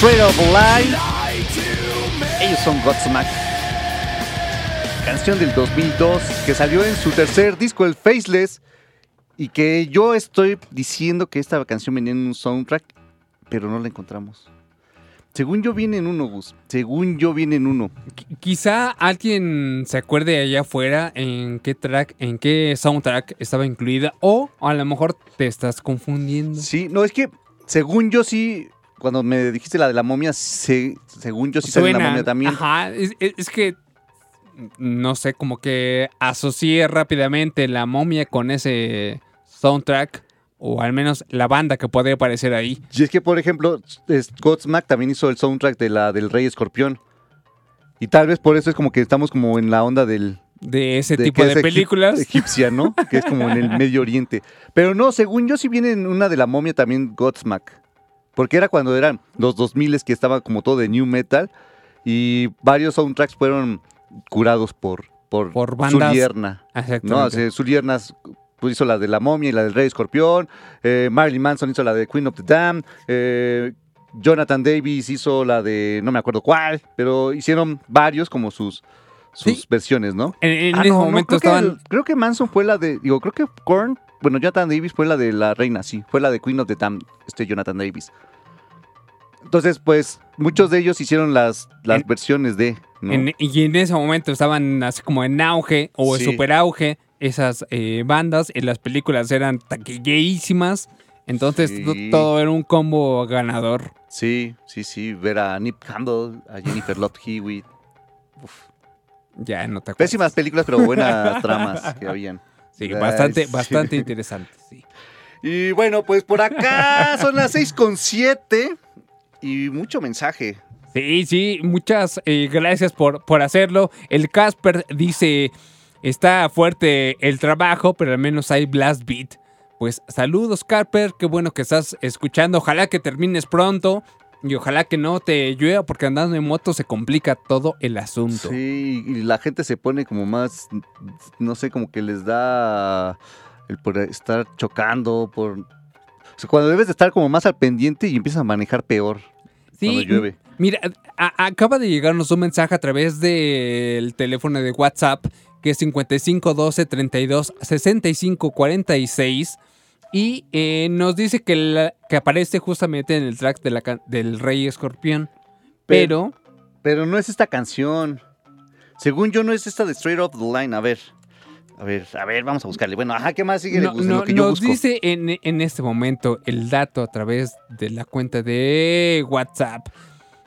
Straight Up Line. Ellos son Godsmack. Canción del 2002 que salió en su tercer disco, el Faceless. Y que yo estoy diciendo que esta canción venía en un soundtrack, pero no la encontramos. Según yo viene en uno, Gus. Según yo viene en uno. Qu- Quizá alguien se acuerde allá afuera en qué track, en qué soundtrack estaba incluida, o a lo mejor te estás confundiendo. Sí, no, es que según yo sí, cuando me dijiste la de la momia, se- según yo sí sale la momia también. Ajá, es, que no sé, como que asocié rápidamente la momia con ese soundtrack, o al menos la banda que podría aparecer ahí. Y es que, por ejemplo, Godsmack también hizo el soundtrack de la del Rey Escorpión. Y tal vez por eso es como que estamos como en la onda del... De ese de tipo de es películas. Egipcia, ¿no? [LAUGHS] que es como en el Medio Oriente. Pero no, según yo sí viene en una de la momia también Godsmack. Porque era cuando eran los 2000 que estaba como todo de new metal. Y varios soundtracks fueron curados por, por, Por bandas. Zulierna. ¿no? O sea, pues, hizo la de la momia y la del Rey Escorpión. eh, Marilyn Manson hizo la de Queen of the Damned. eh, Jonathan Davis hizo la de no me acuerdo cuál, pero hicieron varios como sus, sus versiones, ¿no? En, en Ah, ese no, no, momento creo, que estaban... el- creo que Manson fue la de. Digo, creo que Korn. Bueno, Jonathan Davis fue la de la reina, sí. Fue la de Queen of the Damned, este Jonathan Davis. Entonces, pues, muchos de ellos hicieron las, las versiones de. ¿no? En- y en ese momento estaban así como en auge o en Sí. super auge esas eh, bandas y las películas eran taquilleísimas. Entonces Sí. todo era un combo ganador. Sí, sí, sí. Ver a Nip Campbell, a Jennifer Love Hewitt. Uf. Ya no te acuerdas. Pésimas películas, pero buenas tramas que habían. Sí, Ay, bastante, sí. [LAUGHS] bastante interesante. Sí. Y bueno, pues por acá [LAUGHS] son las 6 con 7 y mucho mensaje. Sí, sí, muchas eh, gracias por, por hacerlo. El Casper dice, está fuerte el trabajo, pero al menos hay Blast Beat. Pues saludos, Casper, qué bueno que estás escuchando. Ojalá que termines pronto y ojalá que no te llueva porque andando en moto se complica todo el asunto. Sí, y la gente se pone como más, no sé, como que les da el por estar chocando, por... o sea, cuando debes de estar como más al pendiente y empiezas a manejar peor cuando Sí, llueve. Mira, acaba de llegarnos un mensaje a través del teléfono de WhatsApp que es 55 12 32 65 46 y eh, nos dice que, la- que aparece justamente en el track de la can- del Rey Escorpión. Pero, Pero no es esta canción. Según yo, no es esta de Straight Off the Line. A ver, a ver, a ver, vamos a buscarle. Bueno, ajá, ¿qué más sigue no- en no- lo que yo nos busco? dice en, en este momento el dato a través de la cuenta de WhatsApp.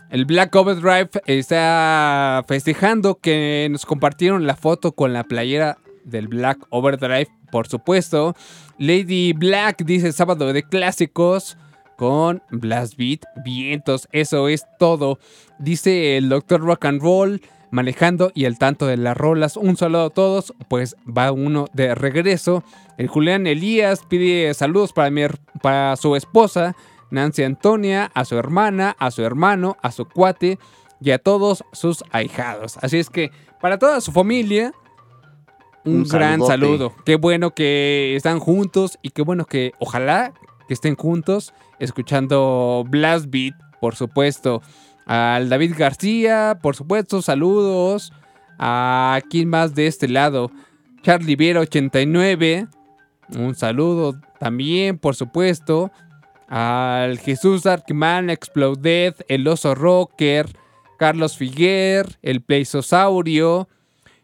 El Black Overdrive está festejando que nos compartieron la foto con la playera del Black Overdrive, por supuesto. Lady Black dice sábado de clásicos con Blast Beat, vientos, eso es todo. Dice el Doctor Rock and Roll, manejando y al tanto de las rolas. Un saludo a todos, pues va uno de regreso. El Julián Elías pide saludos para, mi para su esposa, Nancy Antonia, a su hermana, a su hermano, a su cuate y a todos sus ahijados. Así es que para toda su familia, un, Un gran saludote. saludo. Qué bueno que están juntos y qué bueno que ojalá que estén juntos escuchando Blast Beat, por supuesto. Al David García, por supuesto, saludos. A quién más de este lado. Charlie Viera 89. Un saludo también, por supuesto. Al Jesús Darkman Exploded, el Oso Rocker, Carlos Figuer, el Pleisosaurio,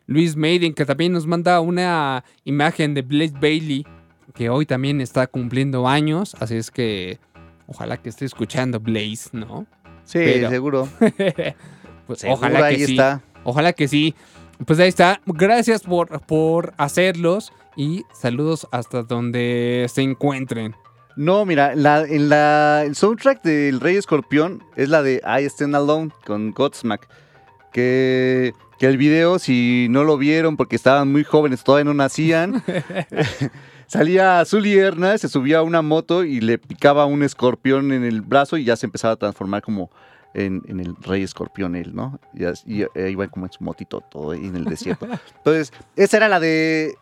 Luis Maiden, que también nos manda una imagen de Blaze Bailey, que hoy también está cumpliendo años, así es que ojalá que esté escuchando Blaze, ¿no? Sí, Pero- seguro. [LAUGHS] pues Seguro, ojalá que ahí sí. está. Ojalá que sí. Pues ahí está. Gracias por, por hacerlos y saludos hasta donde se encuentren. No, mira, la, en la, el soundtrack del Rey Escorpión es la de I Stand Alone con Godsmack. Que, que el video, si no lo vieron porque estaban muy jóvenes, todavía no nacían, [LAUGHS] [LAUGHS] salía Zully Erna, se subía a una moto y le picaba un escorpión en el brazo y ya se empezaba a transformar como en, en el Rey Escorpión él, ¿no? Y, y, eh, iba como en su motito todo ahí en el desierto. [LAUGHS] Entonces, esa era la de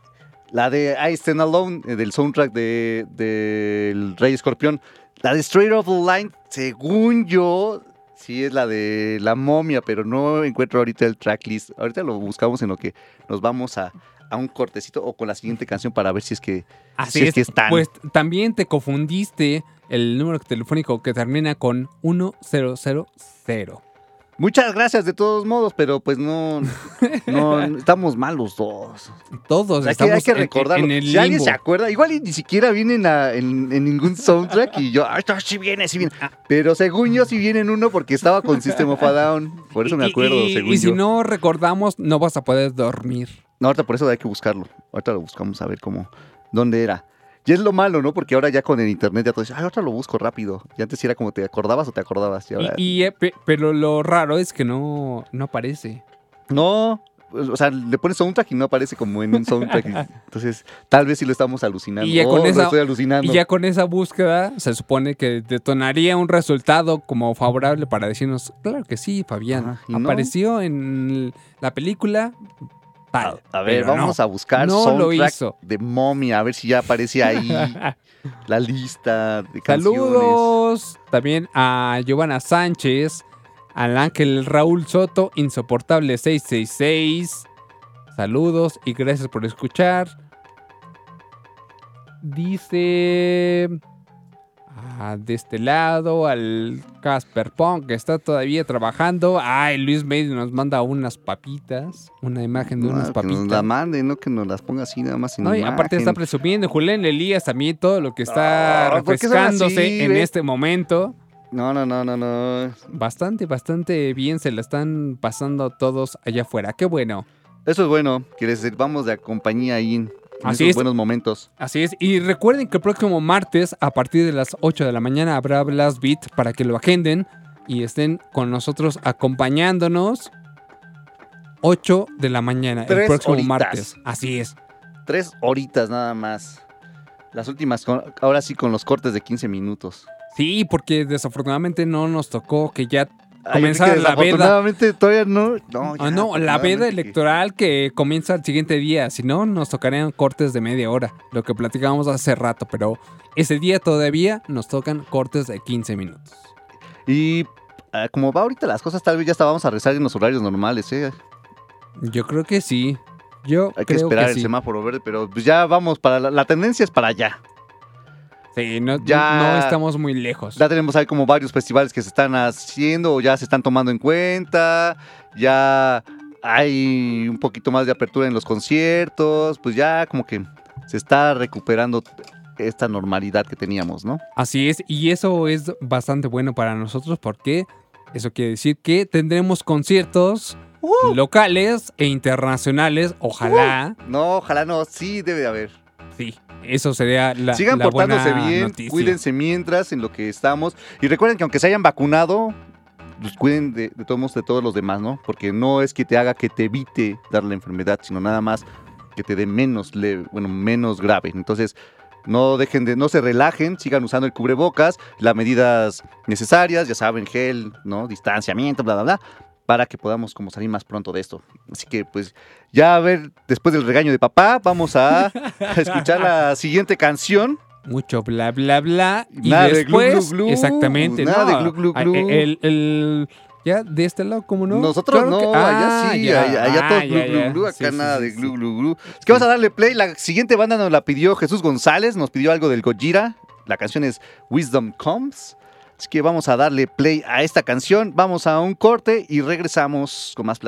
la de I Stand Alone, eh, del soundtrack de, del Rey Escorpión. La de Straight Off the Line, según yo, Sí, es la de la momia, pero no encuentro ahorita el tracklist. Ahorita lo buscamos en lo que nos vamos a, a un cortecito o con la siguiente canción para ver si es que, Así si es, es, que están. pues también te confundiste el número telefónico que termina con 1000. Muchas gracias de todos modos, pero pues no, no [LAUGHS] estamos mal los dos. Todos hay, que, estamos hay que en- recordarlo. en el si alguien se acuerda, igual y ni siquiera viene en, la- en- en ningún soundtrack y yo, ay, no, sí viene, sí viene. Ah. Pero según yo sí viene en uno porque estaba con System of a Down. Por eso me Y- acuerdo, y, según y si yo. no recordamos, no vas a poder dormir. No, ahorita por eso hay que buscarlo. Ahorita lo buscamos a ver cómo, dónde era. Y es lo malo, ¿no? Porque ahora ya con el internet ya todo dice, ay, ahorita lo busco rápido. Y antes era como te acordabas o te acordabas. Y ahora, Y, y, eh, pe- pero lo raro es que no, no aparece. no, o sea, le pones soundtrack y no aparece como en un soundtrack. [LAUGHS] Entonces, tal vez sí lo estamos alucinando. Y ya, Oh, con lo esa, estoy alucinando. y ya con esa búsqueda se supone que detonaría un resultado como favorable para decirnos, claro que sí, Fabián, Ajá, y no. apareció en la película tal. A ver, vamos no, a buscar no lo soundtrack hizo. de momia, a ver si ya aparece ahí [LAUGHS] la lista de canciones. Saludos también a Giovanna Sánchez, al ángel Raúl Soto, insoportable 666. Saludos y gracias por escuchar. Dice ah, de este lado al Casper Pong que está todavía trabajando. Ay, Luis May nos manda unas papitas, una imagen de No, unas que nos la papitas. mande, no que nos las ponga así nada más. No, y aparte está presumiendo Julián Elías también todo lo que está Ah, ¿por qué son refrescándose así, en este momento. No, no, no, no, no. Bastante, bastante bien se la están pasando todos allá afuera. Qué bueno. Eso es bueno, que les sirvamos de compañía ahí Así esos es. buenos momentos. Así es. Y recuerden que el próximo martes, a partir de las 8 de la mañana, habrá Blast Beat para que lo agenden y estén con nosotros acompañándonos. 8 de la mañana, el próximo horitas. martes. Así es. Tres horitas nada más. Las últimas, con- ahora sí con los cortes de 15 minutos. Sí, porque desafortunadamente no nos tocó que ya Ay, que la veda. Desafortunadamente todavía no. No, Ah, no, la veda afortunadamente que- electoral que comienza el siguiente día. Si no, nos tocarían cortes de media hora, lo que platicábamos hace rato. Pero ese día todavía nos tocan cortes de 15 minutos. Y ah, como va ahorita las cosas, tal vez ya hasta vamos a rezar en los horarios normales, ¿eh? Yo creo que sí. Yo Hay que esperar que el sí. semáforo verde, pero pues ya vamos para la, la tendencia es para allá. Sí, no, Ya- no estamos muy lejos. Ya tenemos ahí como varios festivales que se están haciendo o ya se están tomando en cuenta. Ya hay un poquito más de apertura en los conciertos. Pues ya como que se está recuperando esta normalidad que teníamos, ¿no? Así es, y eso es bastante bueno para nosotros porque eso quiere decir que tendremos conciertos Uh. locales e internacionales. Ojalá. No, ojalá no, sí debe de haber. Eso sería la, Sigan la portándose buena bien, noticia. cuídense mientras en lo que estamos. Y recuerden que aunque se hayan vacunado, pues cuiden de, de todos de todos los demás, ¿no? Porque no es que te haga que te evite dar la enfermedad, sino nada más que te dé menos, leve, bueno, menos grave. Entonces, no dejen de, no se relajen, sigan usando el cubrebocas, las medidas necesarias, ya saben, gel, ¿no? Distanciamiento, bla, bla, bla, para que podamos como salir más pronto de esto. Así que, pues, ya a ver, después del regaño de papá, vamos a [LAUGHS] escuchar la siguiente canción. Mucho bla bla bla. Y Nada de glu, después, glu, glu, exactamente. nada no, de glu, glu, glu. El, el- ya de este lado, ¿cómo no? Nosotros Claro no, que- allá ah, sí, ya, allá, allá ah, todo ya, glu, glu, ya. glu, acá Sí, nada sí, de glu, glu, glu. Es que vamos a darle play, la siguiente banda nos la pidió Jesús González, nos pidió algo del Gojira, la canción es Wisdom Comes, así que vamos a darle play a esta canción, vamos a un corte y regresamos con más.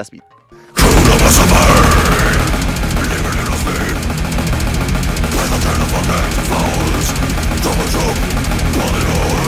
Wisdom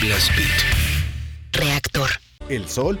Blast Beat. Reactor. El sol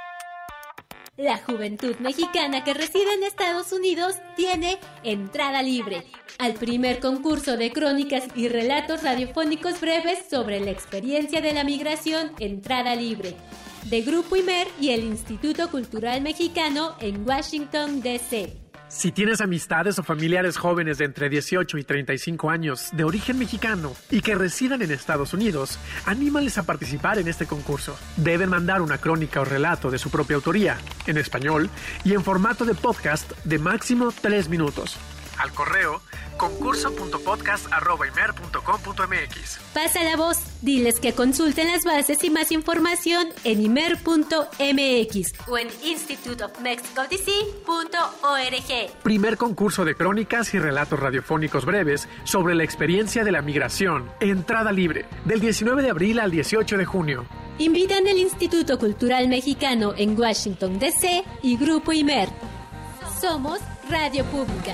La juventud mexicana que reside en Estados Unidos tiene entrada libre al primer concurso de crónicas y relatos radiofónicos breves sobre la experiencia de la migración Entrada Libre de Grupo Imer y el Instituto Cultural Mexicano en Washington, D.C. Si tienes amistades o familiares jóvenes de entre 18 y 35 años de origen mexicano y que residan en Estados Unidos, anímales a participar en este concurso. Deben mandar una crónica o relato de su propia autoría, en español y en formato de podcast de máximo 3 minutos. Al correo concurso.podcast.imer.com.mx. Pasa la voz, diles que consulten las bases y más información en imer.mx o en instituteofmexicodc.org. Primer concurso de crónicas y relatos radiofónicos breves sobre la experiencia de la migración. Entrada libre, del 19 de abril al 18 de junio. Invitan el Instituto Cultural Mexicano en Washington, D.C. y Grupo Imer. Somos Radio Pública.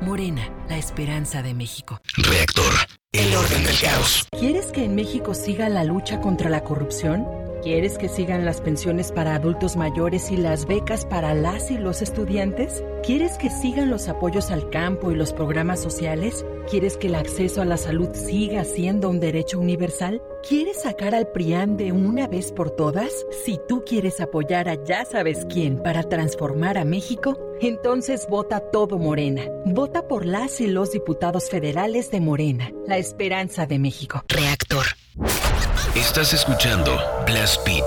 Morena, la esperanza de México. Reactor. El orden del caos. ¿Quieres que en México siga la lucha contra la corrupción? ¿Quieres que sigan las pensiones para adultos mayores y las becas para las y los estudiantes? ¿Quieres que sigan los apoyos al campo y los programas sociales? ¿Quieres que el acceso a la salud siga siendo un derecho universal? ¿Quieres sacar al PRIAN de una vez por todas? Si tú quieres apoyar a ya sabes quién para transformar a México, entonces vota todo Morena. Vota por las y los diputados federales de Morena, la esperanza de México. Reactor. Estás escuchando Blast Beat.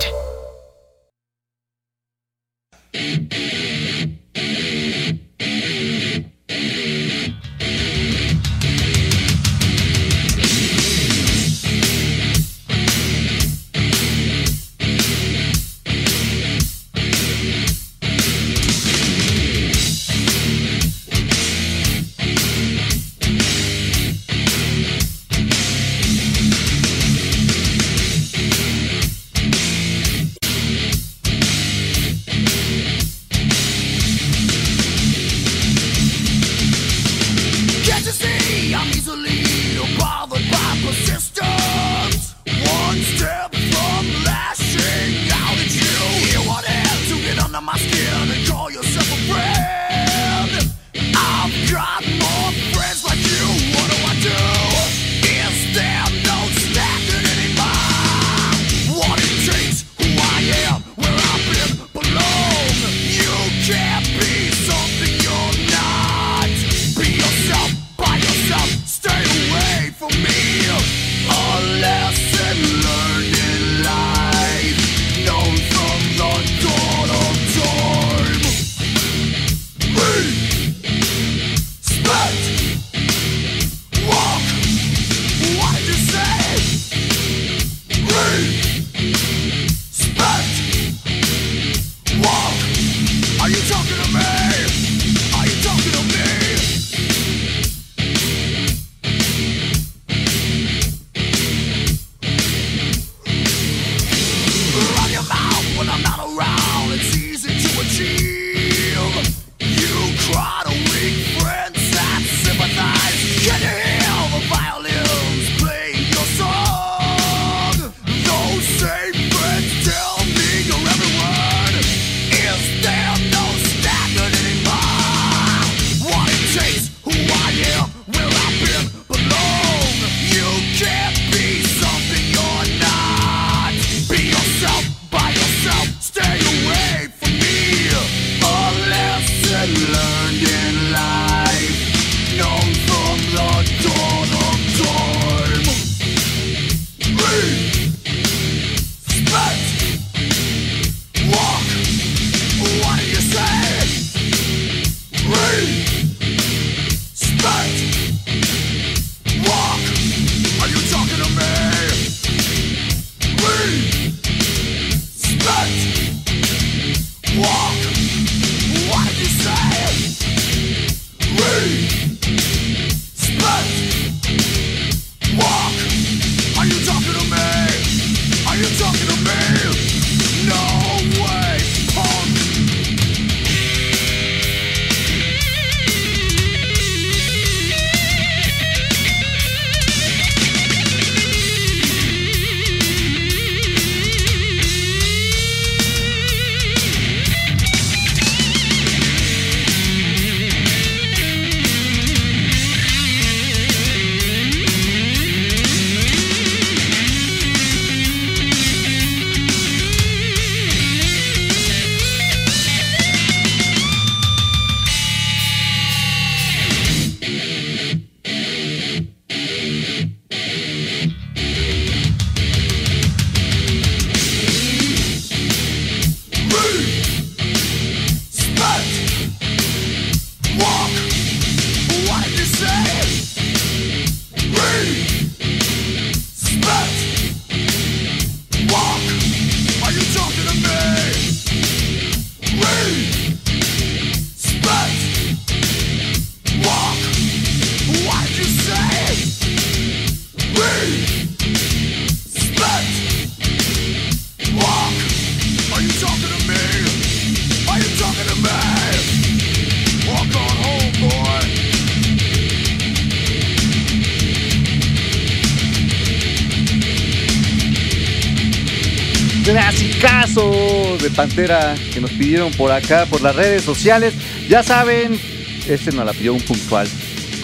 Que nos pidieron por acá, por las redes sociales. Ya saben, este nos la pidió un puntual.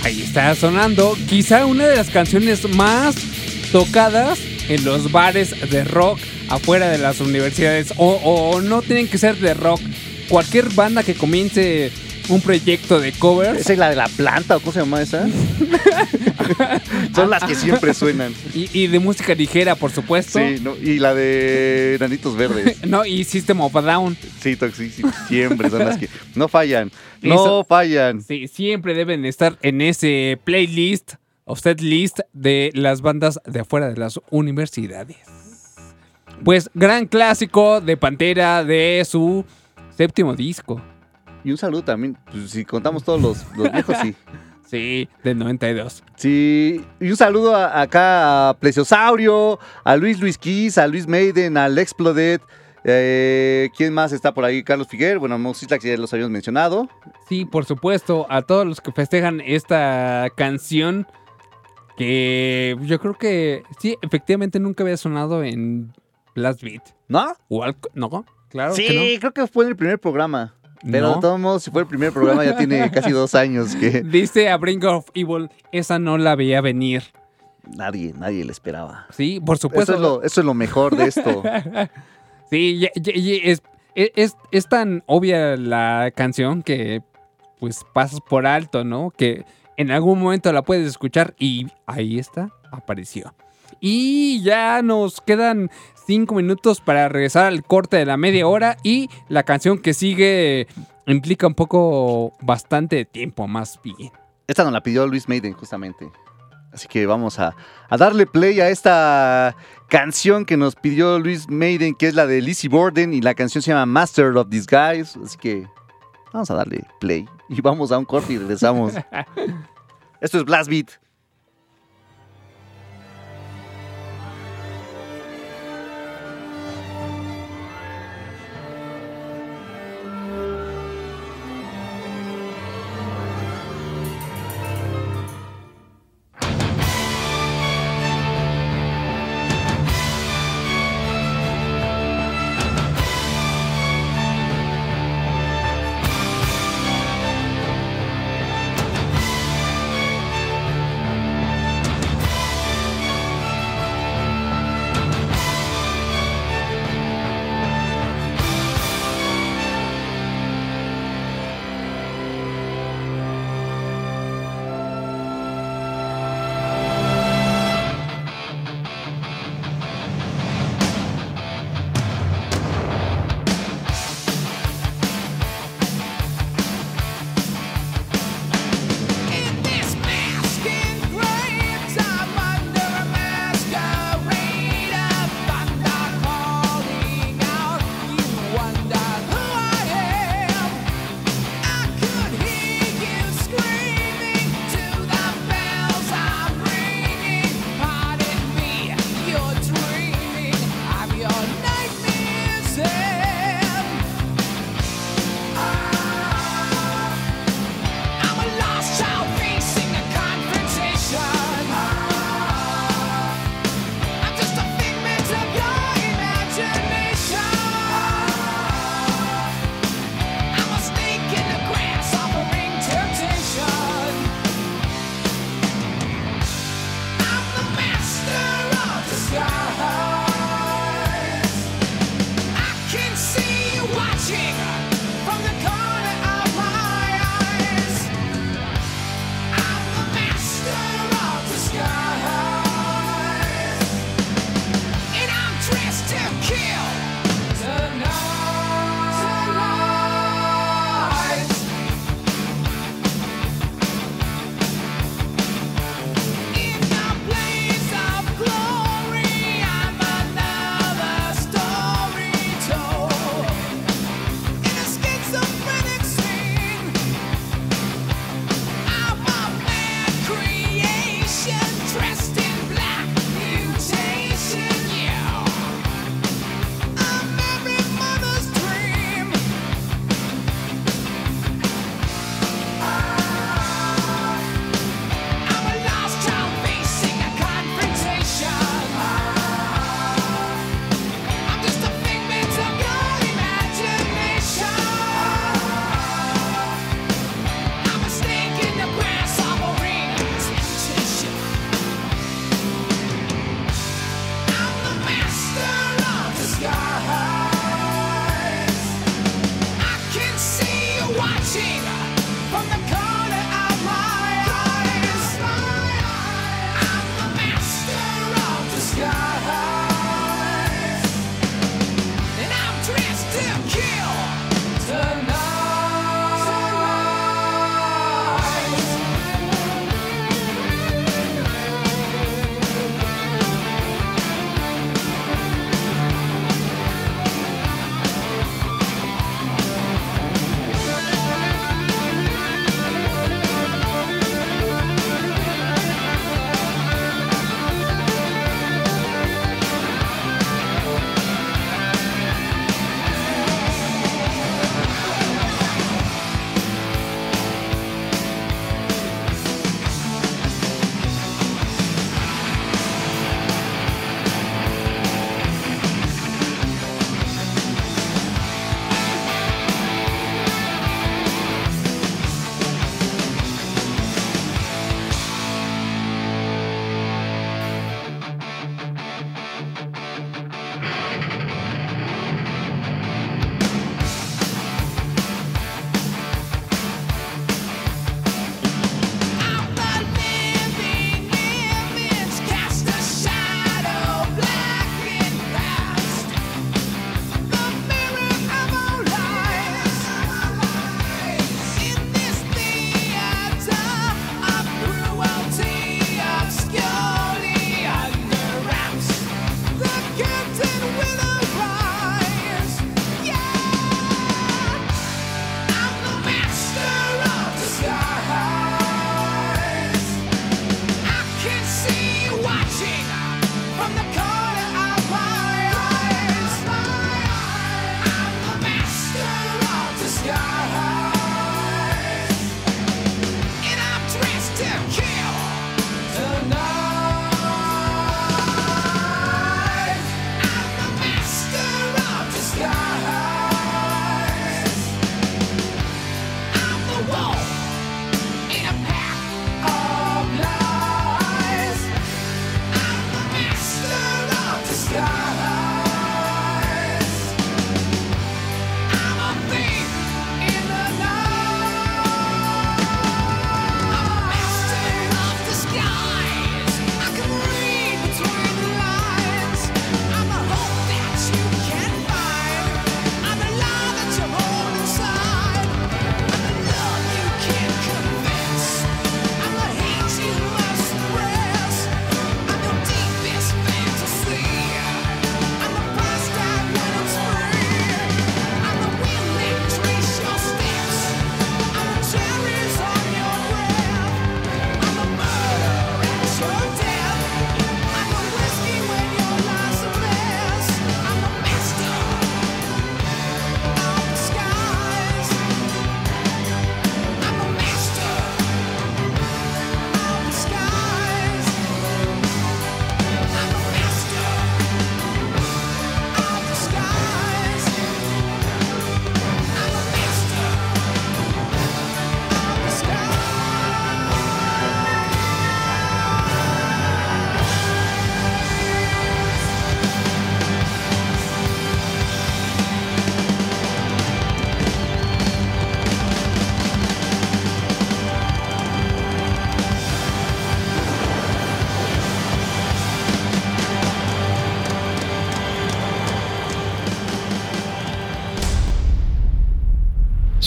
Ahí está sonando quizá una de las canciones más tocadas en los bares de rock afuera de las universidades. O, o no tienen que ser de rock. Cualquier banda que comience un proyecto de covers. ¿Esa es la de la planta o cómo se llama esa? [LAUGHS] Son las que siempre suenan. [LAUGHS] Y, y de música ligera, por supuesto. Sí, ¿no? y la de Nanitos Verdes. [LAUGHS] No, y System of a Down. Sí, Toxic, siempre son las que [LAUGHS] no fallan. No Eso- fallan. Sí, siempre deben estar en ese playlist o set list de las bandas de afuera de las universidades. Pues gran clásico de Pantera de su séptimo disco. Y un saludo también, pues, si contamos todos los, los viejos, sí. Sí, del 92. Sí, y un saludo a- acá a Plesiosaurio, a Luis Luis Kiss, a Luis Maiden, al Exploded. Eh, ¿Quién más está por ahí? Carlos Figuer, bueno, Mosisla, que ya los habíamos mencionado. Sí, por supuesto, a todos los que festejan esta canción que yo creo que sí, efectivamente nunca había sonado en Blast Beat. ¿No? O al- no, claro sí, que no. creo que fue en el primer programa. Pero No. de todos modos, si fue el primer programa, ya tiene [LAUGHS] casi dos años que Dice a Bring of Evil, esa no la veía venir. nadie, nadie le esperaba. Sí, por supuesto. Eso es lo, eso es lo mejor de esto. [LAUGHS] sí, es, es- es tan obvia la canción que pues pasas por alto, ¿no? Que en algún momento la puedes escuchar y ahí está, apareció. Y ya nos quedan cinco minutos para regresar al corte de la media hora y la canción que sigue implica un poco bastante tiempo más bien. Esta nos la pidió Luis Maiden, justamente. Así que vamos a, a darle play a esta canción que nos pidió Luis Maiden, que es la de Lizzie Borden, y la canción se llama Master of Disguise. Así que vamos a darle play y vamos a un corte y regresamos. [LAUGHS] Esto es Blast Beat.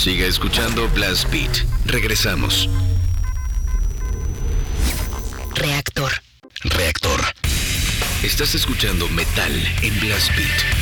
Siga escuchando Blast Beat. Regresamos. Reactor. Reactor. Estás escuchando Metal en Blast Beat.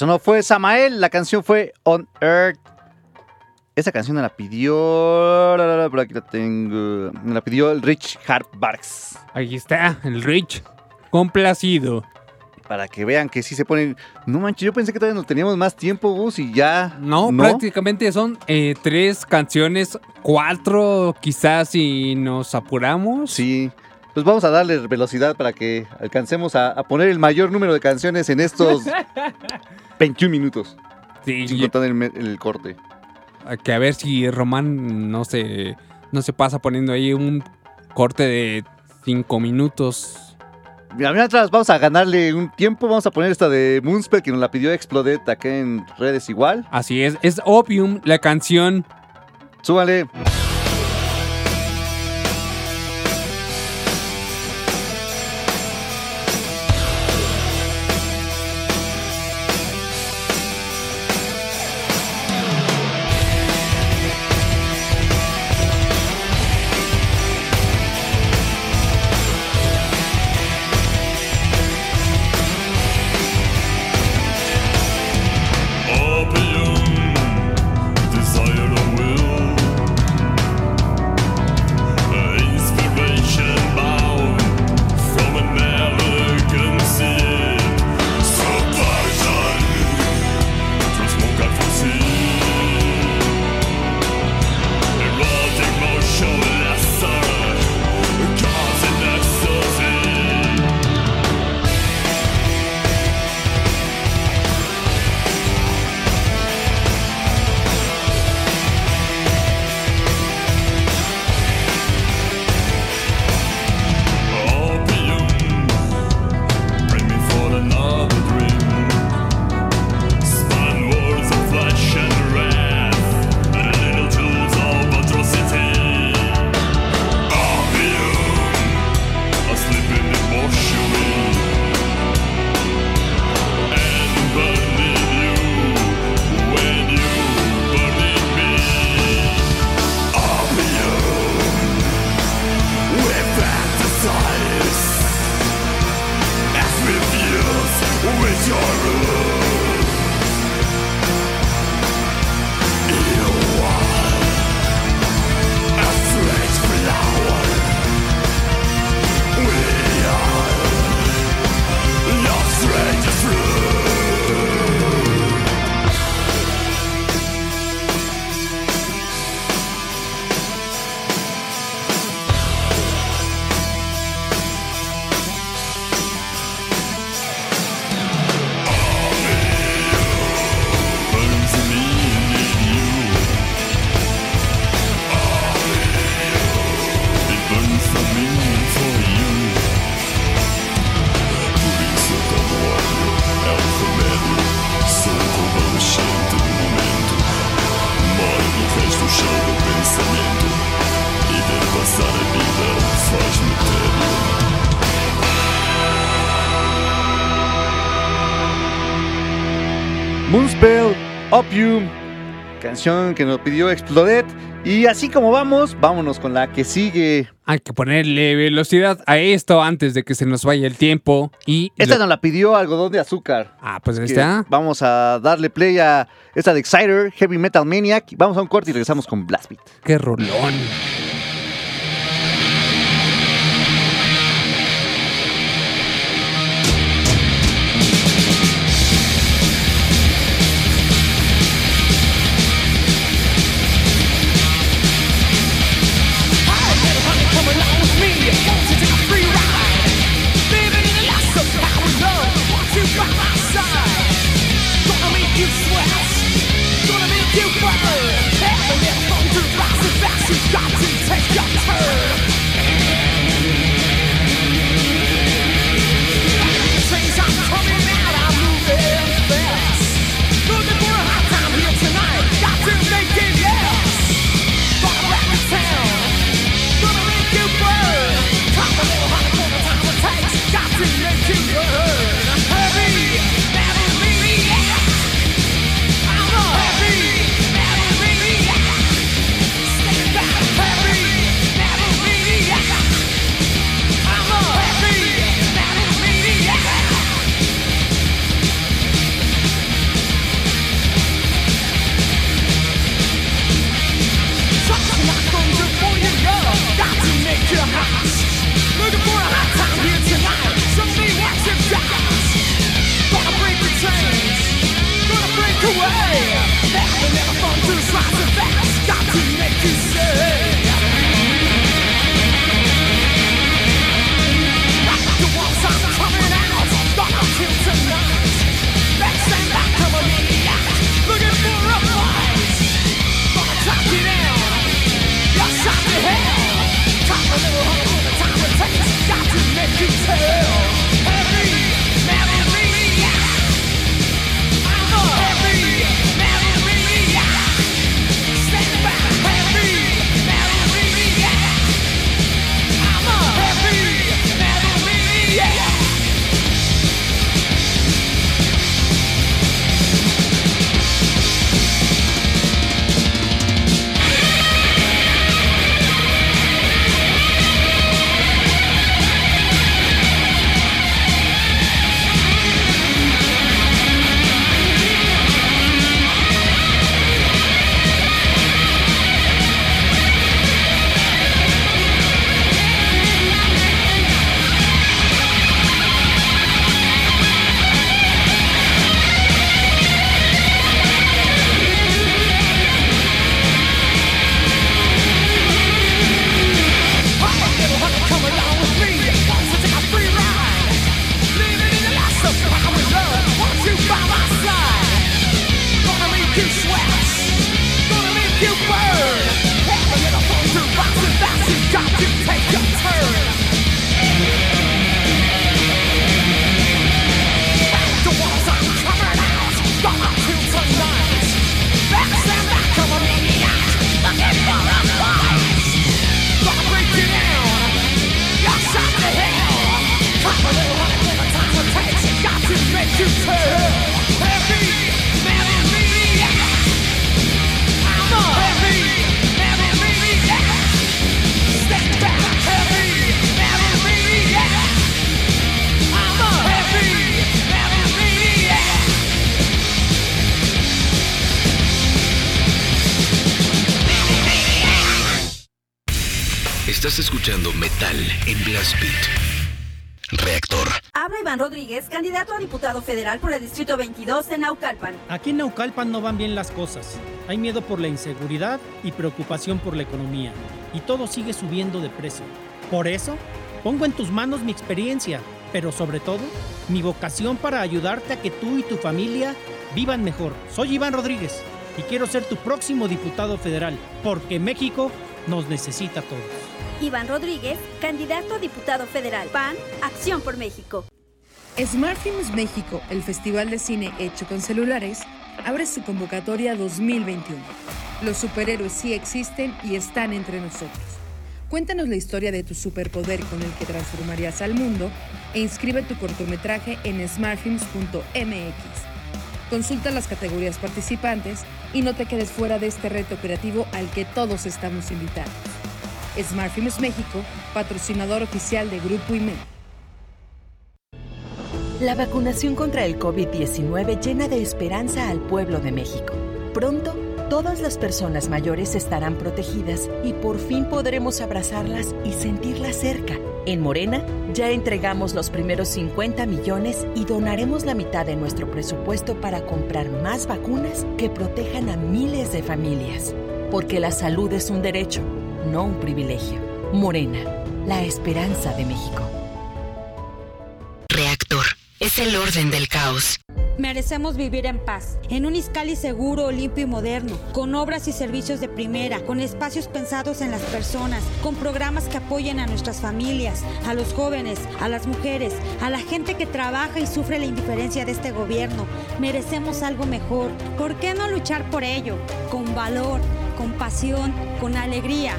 Sonó fue Samael, la canción fue On Earth. Esa canción me la pidió. Por aquí la tengo. Me la pidió el Rich Hart Barks. Ahí está, el Rich. Complacido. Para que vean que sí se ponen. No manches, yo pensé que todavía no teníamos más tiempo, Gus, y ya. No, prácticamente son eh, tres canciones, cuatro quizás si nos apuramos. Sí pues vamos a darle velocidad para que alcancemos a, poner el mayor número de canciones en estos [LAUGHS] 21 minutos. Sí, sin contar el, el, corte. Que a ver si Román no se, no se pasa poniendo ahí un corte de 5 minutos. Mira, mira atrás, vamos a ganarle un tiempo. Vamos a poner esta de Moonspell que nos la pidió Explodet acá en redes igual. Así es, es Opium la canción. Súbale. canción que nos pidió Explodet. Y así como vamos, vámonos con la que sigue. Hay que ponerle velocidad a esto antes de que se nos vaya el tiempo. Y esta nos la pidió Algodón de Azúcar. Ah, pues ahí está. Vamos a darle play a esta de Exciter, Heavy Metal Maniac. Vamos a un corte y regresamos con Blastbeat. ¡Qué rolón! Escuchando Metal en Blast Beat. Reactor. Habla Iván Rodríguez, candidato a diputado federal por el Distrito 22 de Naucalpan. Aquí en Naucalpan no van bien las cosas. Hay miedo por la inseguridad y preocupación por la economía. Y todo sigue subiendo de precio. Por eso, pongo en tus manos mi experiencia, pero sobre todo, mi vocación para ayudarte a que tú y tu familia vivan mejor. Soy Iván Rodríguez y quiero ser tu próximo diputado federal, porque México nos necesita a todos. Iván Rodríguez, candidato a diputado federal. PAN, Acción por México. Smart Films México, el festival de cine hecho con celulares, abre su convocatoria 2021. Los superhéroes sí existen y están entre nosotros. Cuéntanos la historia de tu superpoder con el que transformarías al mundo e inscribe tu cortometraje en smartfilms.mx. Consulta las categorías participantes y no te quedes fuera de este reto creativo al que todos estamos invitados. Smart Films México, patrocinador oficial de Grupo IME. La vacunación contra el COVID-19 llena de esperanza al pueblo de México. Pronto, todas las personas mayores estarán protegidas y por fin podremos abrazarlas y sentirlas cerca. En Morena, ya entregamos los primeros 50 millones y donaremos la mitad de nuestro presupuesto para comprar más vacunas que protejan a miles de familias. Porque la salud es un derecho, no un privilegio. Morena, la esperanza de México. Reactor. Es el orden del caos. Merecemos vivir en paz, en un Iscali seguro, limpio y moderno, con obras y servicios de primera, con espacios pensados en las personas, con programas que apoyen a nuestras familias, a los jóvenes, a las mujeres, a la gente que trabaja y sufre la indiferencia de este gobierno. Merecemos algo mejor. ¿Por qué no luchar por ello? Con valor, con pasión, con alegría.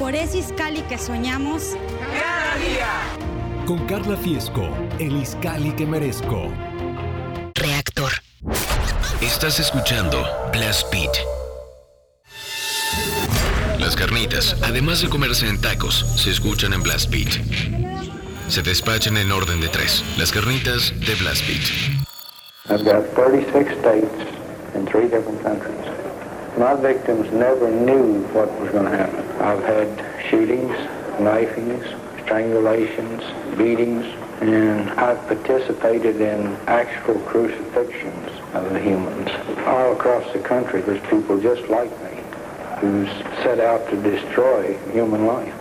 Por ese Iscali que soñamos. ¡Cada día! Con Carla Fiesco, el Iscali que merezco. Estás escuchando Blast Beat. Las carnitas, además de comerse en tacos, se escuchan en Blast Beat. Se despachan en orden de tres. Las carnitas de Blast Beat. I've got 36 states in three different countries. My victims never knew what was going to happen. I've had shootings, knifings, strangulations, beatings, and I've participated in actual crucifixions of the humans. All across the country, there's people just like me who set out to destroy human life.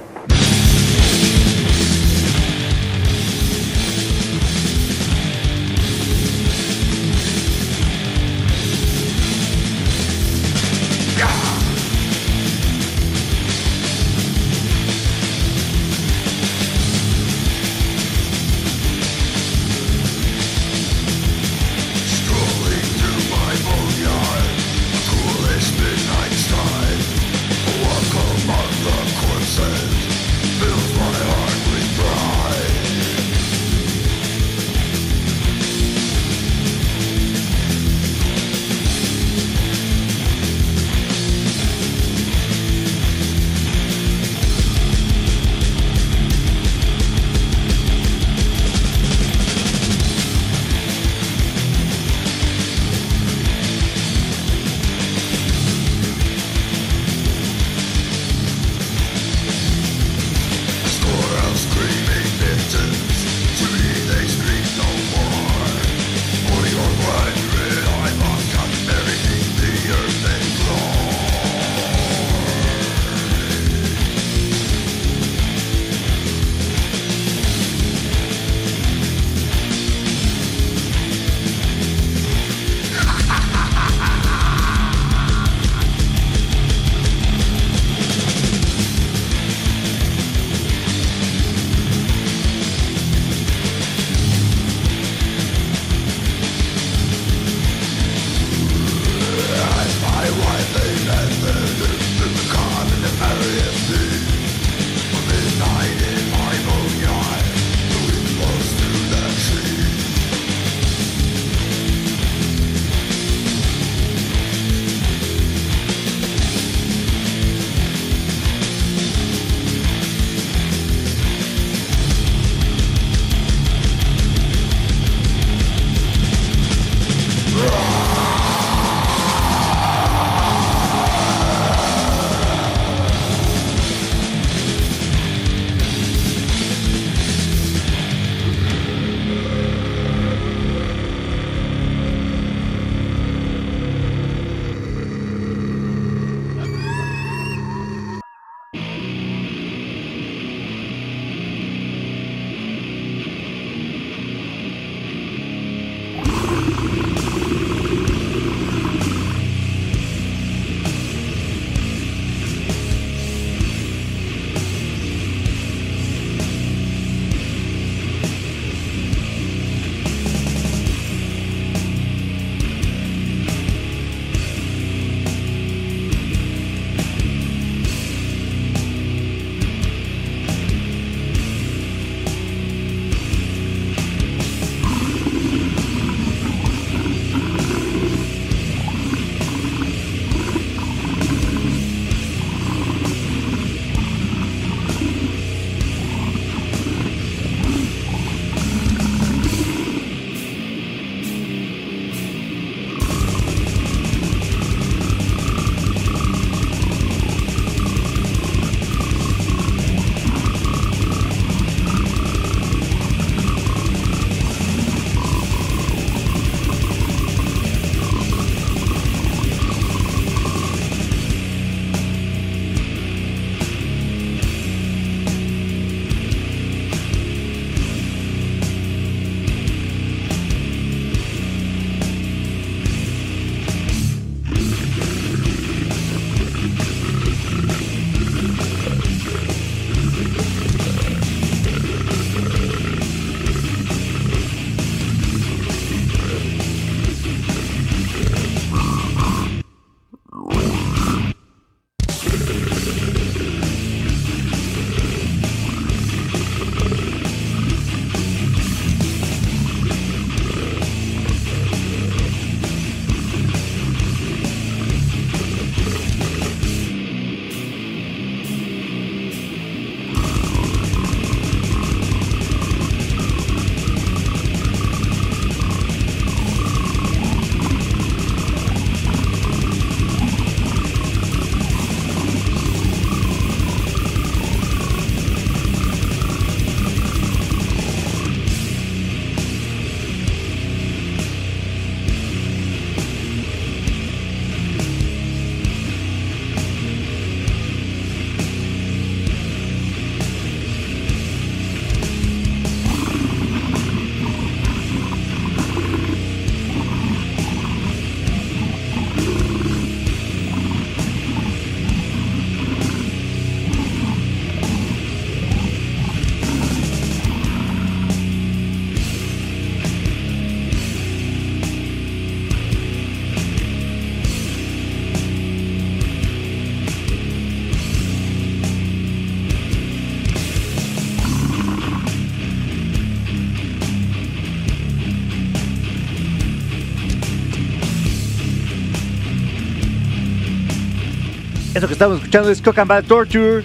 Eso que estamos escuchando es Cock and Bad Torture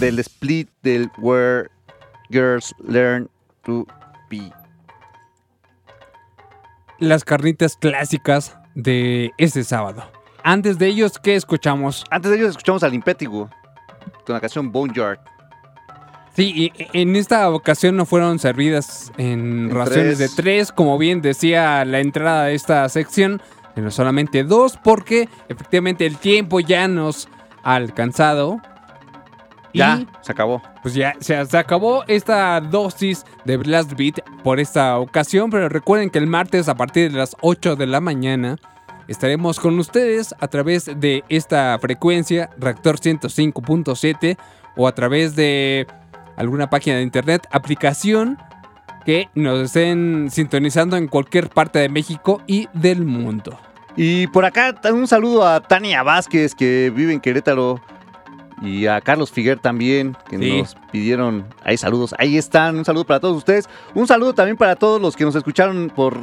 del split del Where Girls Learn to Be. Las carnitas clásicas de este sábado. Antes de ellos, ¿qué escuchamos? Antes de ellos escuchamos al Impétigo con la canción Boneyard. Sí, y en esta ocasión no fueron servidas en, En raciones tres. de tres, como bien decía la entrada de esta sección, sino solamente dos, porque efectivamente el tiempo ya nos ha alcanzado. Y, Ya, se acabó. Pues ya se, se acabó esta dosis de Blast Beat por esta ocasión, pero recuerden que el martes a partir de las 8 de la mañana estaremos con ustedes a través de esta frecuencia, Reactor 105.7, o a través de alguna página de internet, aplicación que nos estén sintonizando en cualquier parte de México y del mundo. Y por acá un saludo a Tania Vázquez que vive en Querétaro y a Carlos Figuer también que Sí. nos pidieron ahí saludos. Ahí están, un saludo para todos ustedes. Un saludo también para todos los que nos escucharon por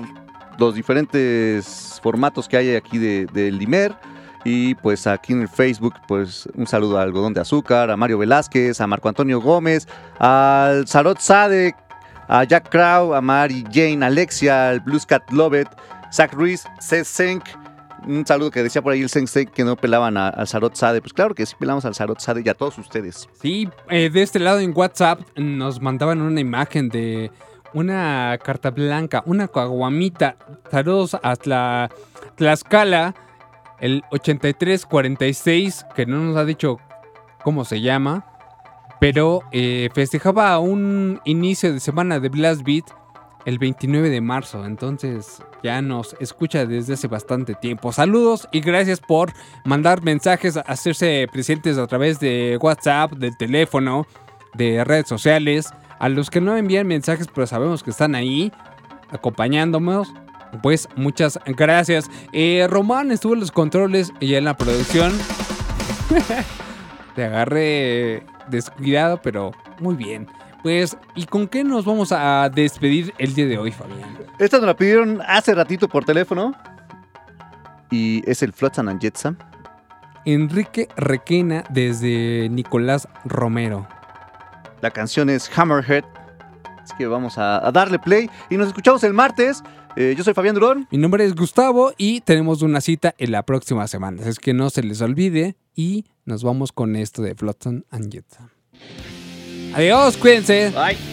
los diferentes formatos que hay aquí de, del Limer. Y pues aquí en el Facebook, pues un saludo a Algodón de Azúcar, a Mario Velázquez, a Marco Antonio Gómez, al Sarot Sadek, a Jack Crow, a Mary Jane, Alexia, al Blues Cat Lovett, Zach Ruiz, Seth Senk. Un saludo que decía por ahí el Senk que no pelaban al Sarot Sade. Pues claro que sí pelamos al Sarot Sade y a todos ustedes. Sí, eh, de este lado en WhatsApp nos mandaban una imagen de una carta blanca, una caguamita. Saludos a Tla- Tlaxcala, el 8346, que no nos ha dicho cómo se llama, pero eh, festejaba un inicio de semana de Blast Beat el 29 de marzo. Entonces ya nos escucha desde hace bastante tiempo. Saludos y gracias por mandar mensajes, hacerse presentes a través de WhatsApp, del teléfono, de redes sociales. A los que no envían mensajes, pero sabemos que están ahí acompañándonos. Pues muchas gracias. Eh, Román estuvo en los controles y en la producción. [LAUGHS] Te agarré descuidado, pero muy bien. Pues, ¿y con qué nos vamos a despedir el día de hoy, Fabián? Esta nos la pidieron hace ratito por teléfono. Y es el Flotsam and Jetsam. Enrique Requena desde Nicolás Romero. La canción es Hammerhead. Así que vamos a, a darle play. Y nos escuchamos el martes. Eh, yo soy Fabián Durón. Mi nombre es Gustavo y tenemos una cita en la próxima semana. Es que no se les olvide y nos vamos con esto de Flotsam and Jetsam. Adiós, cuídense. Bye.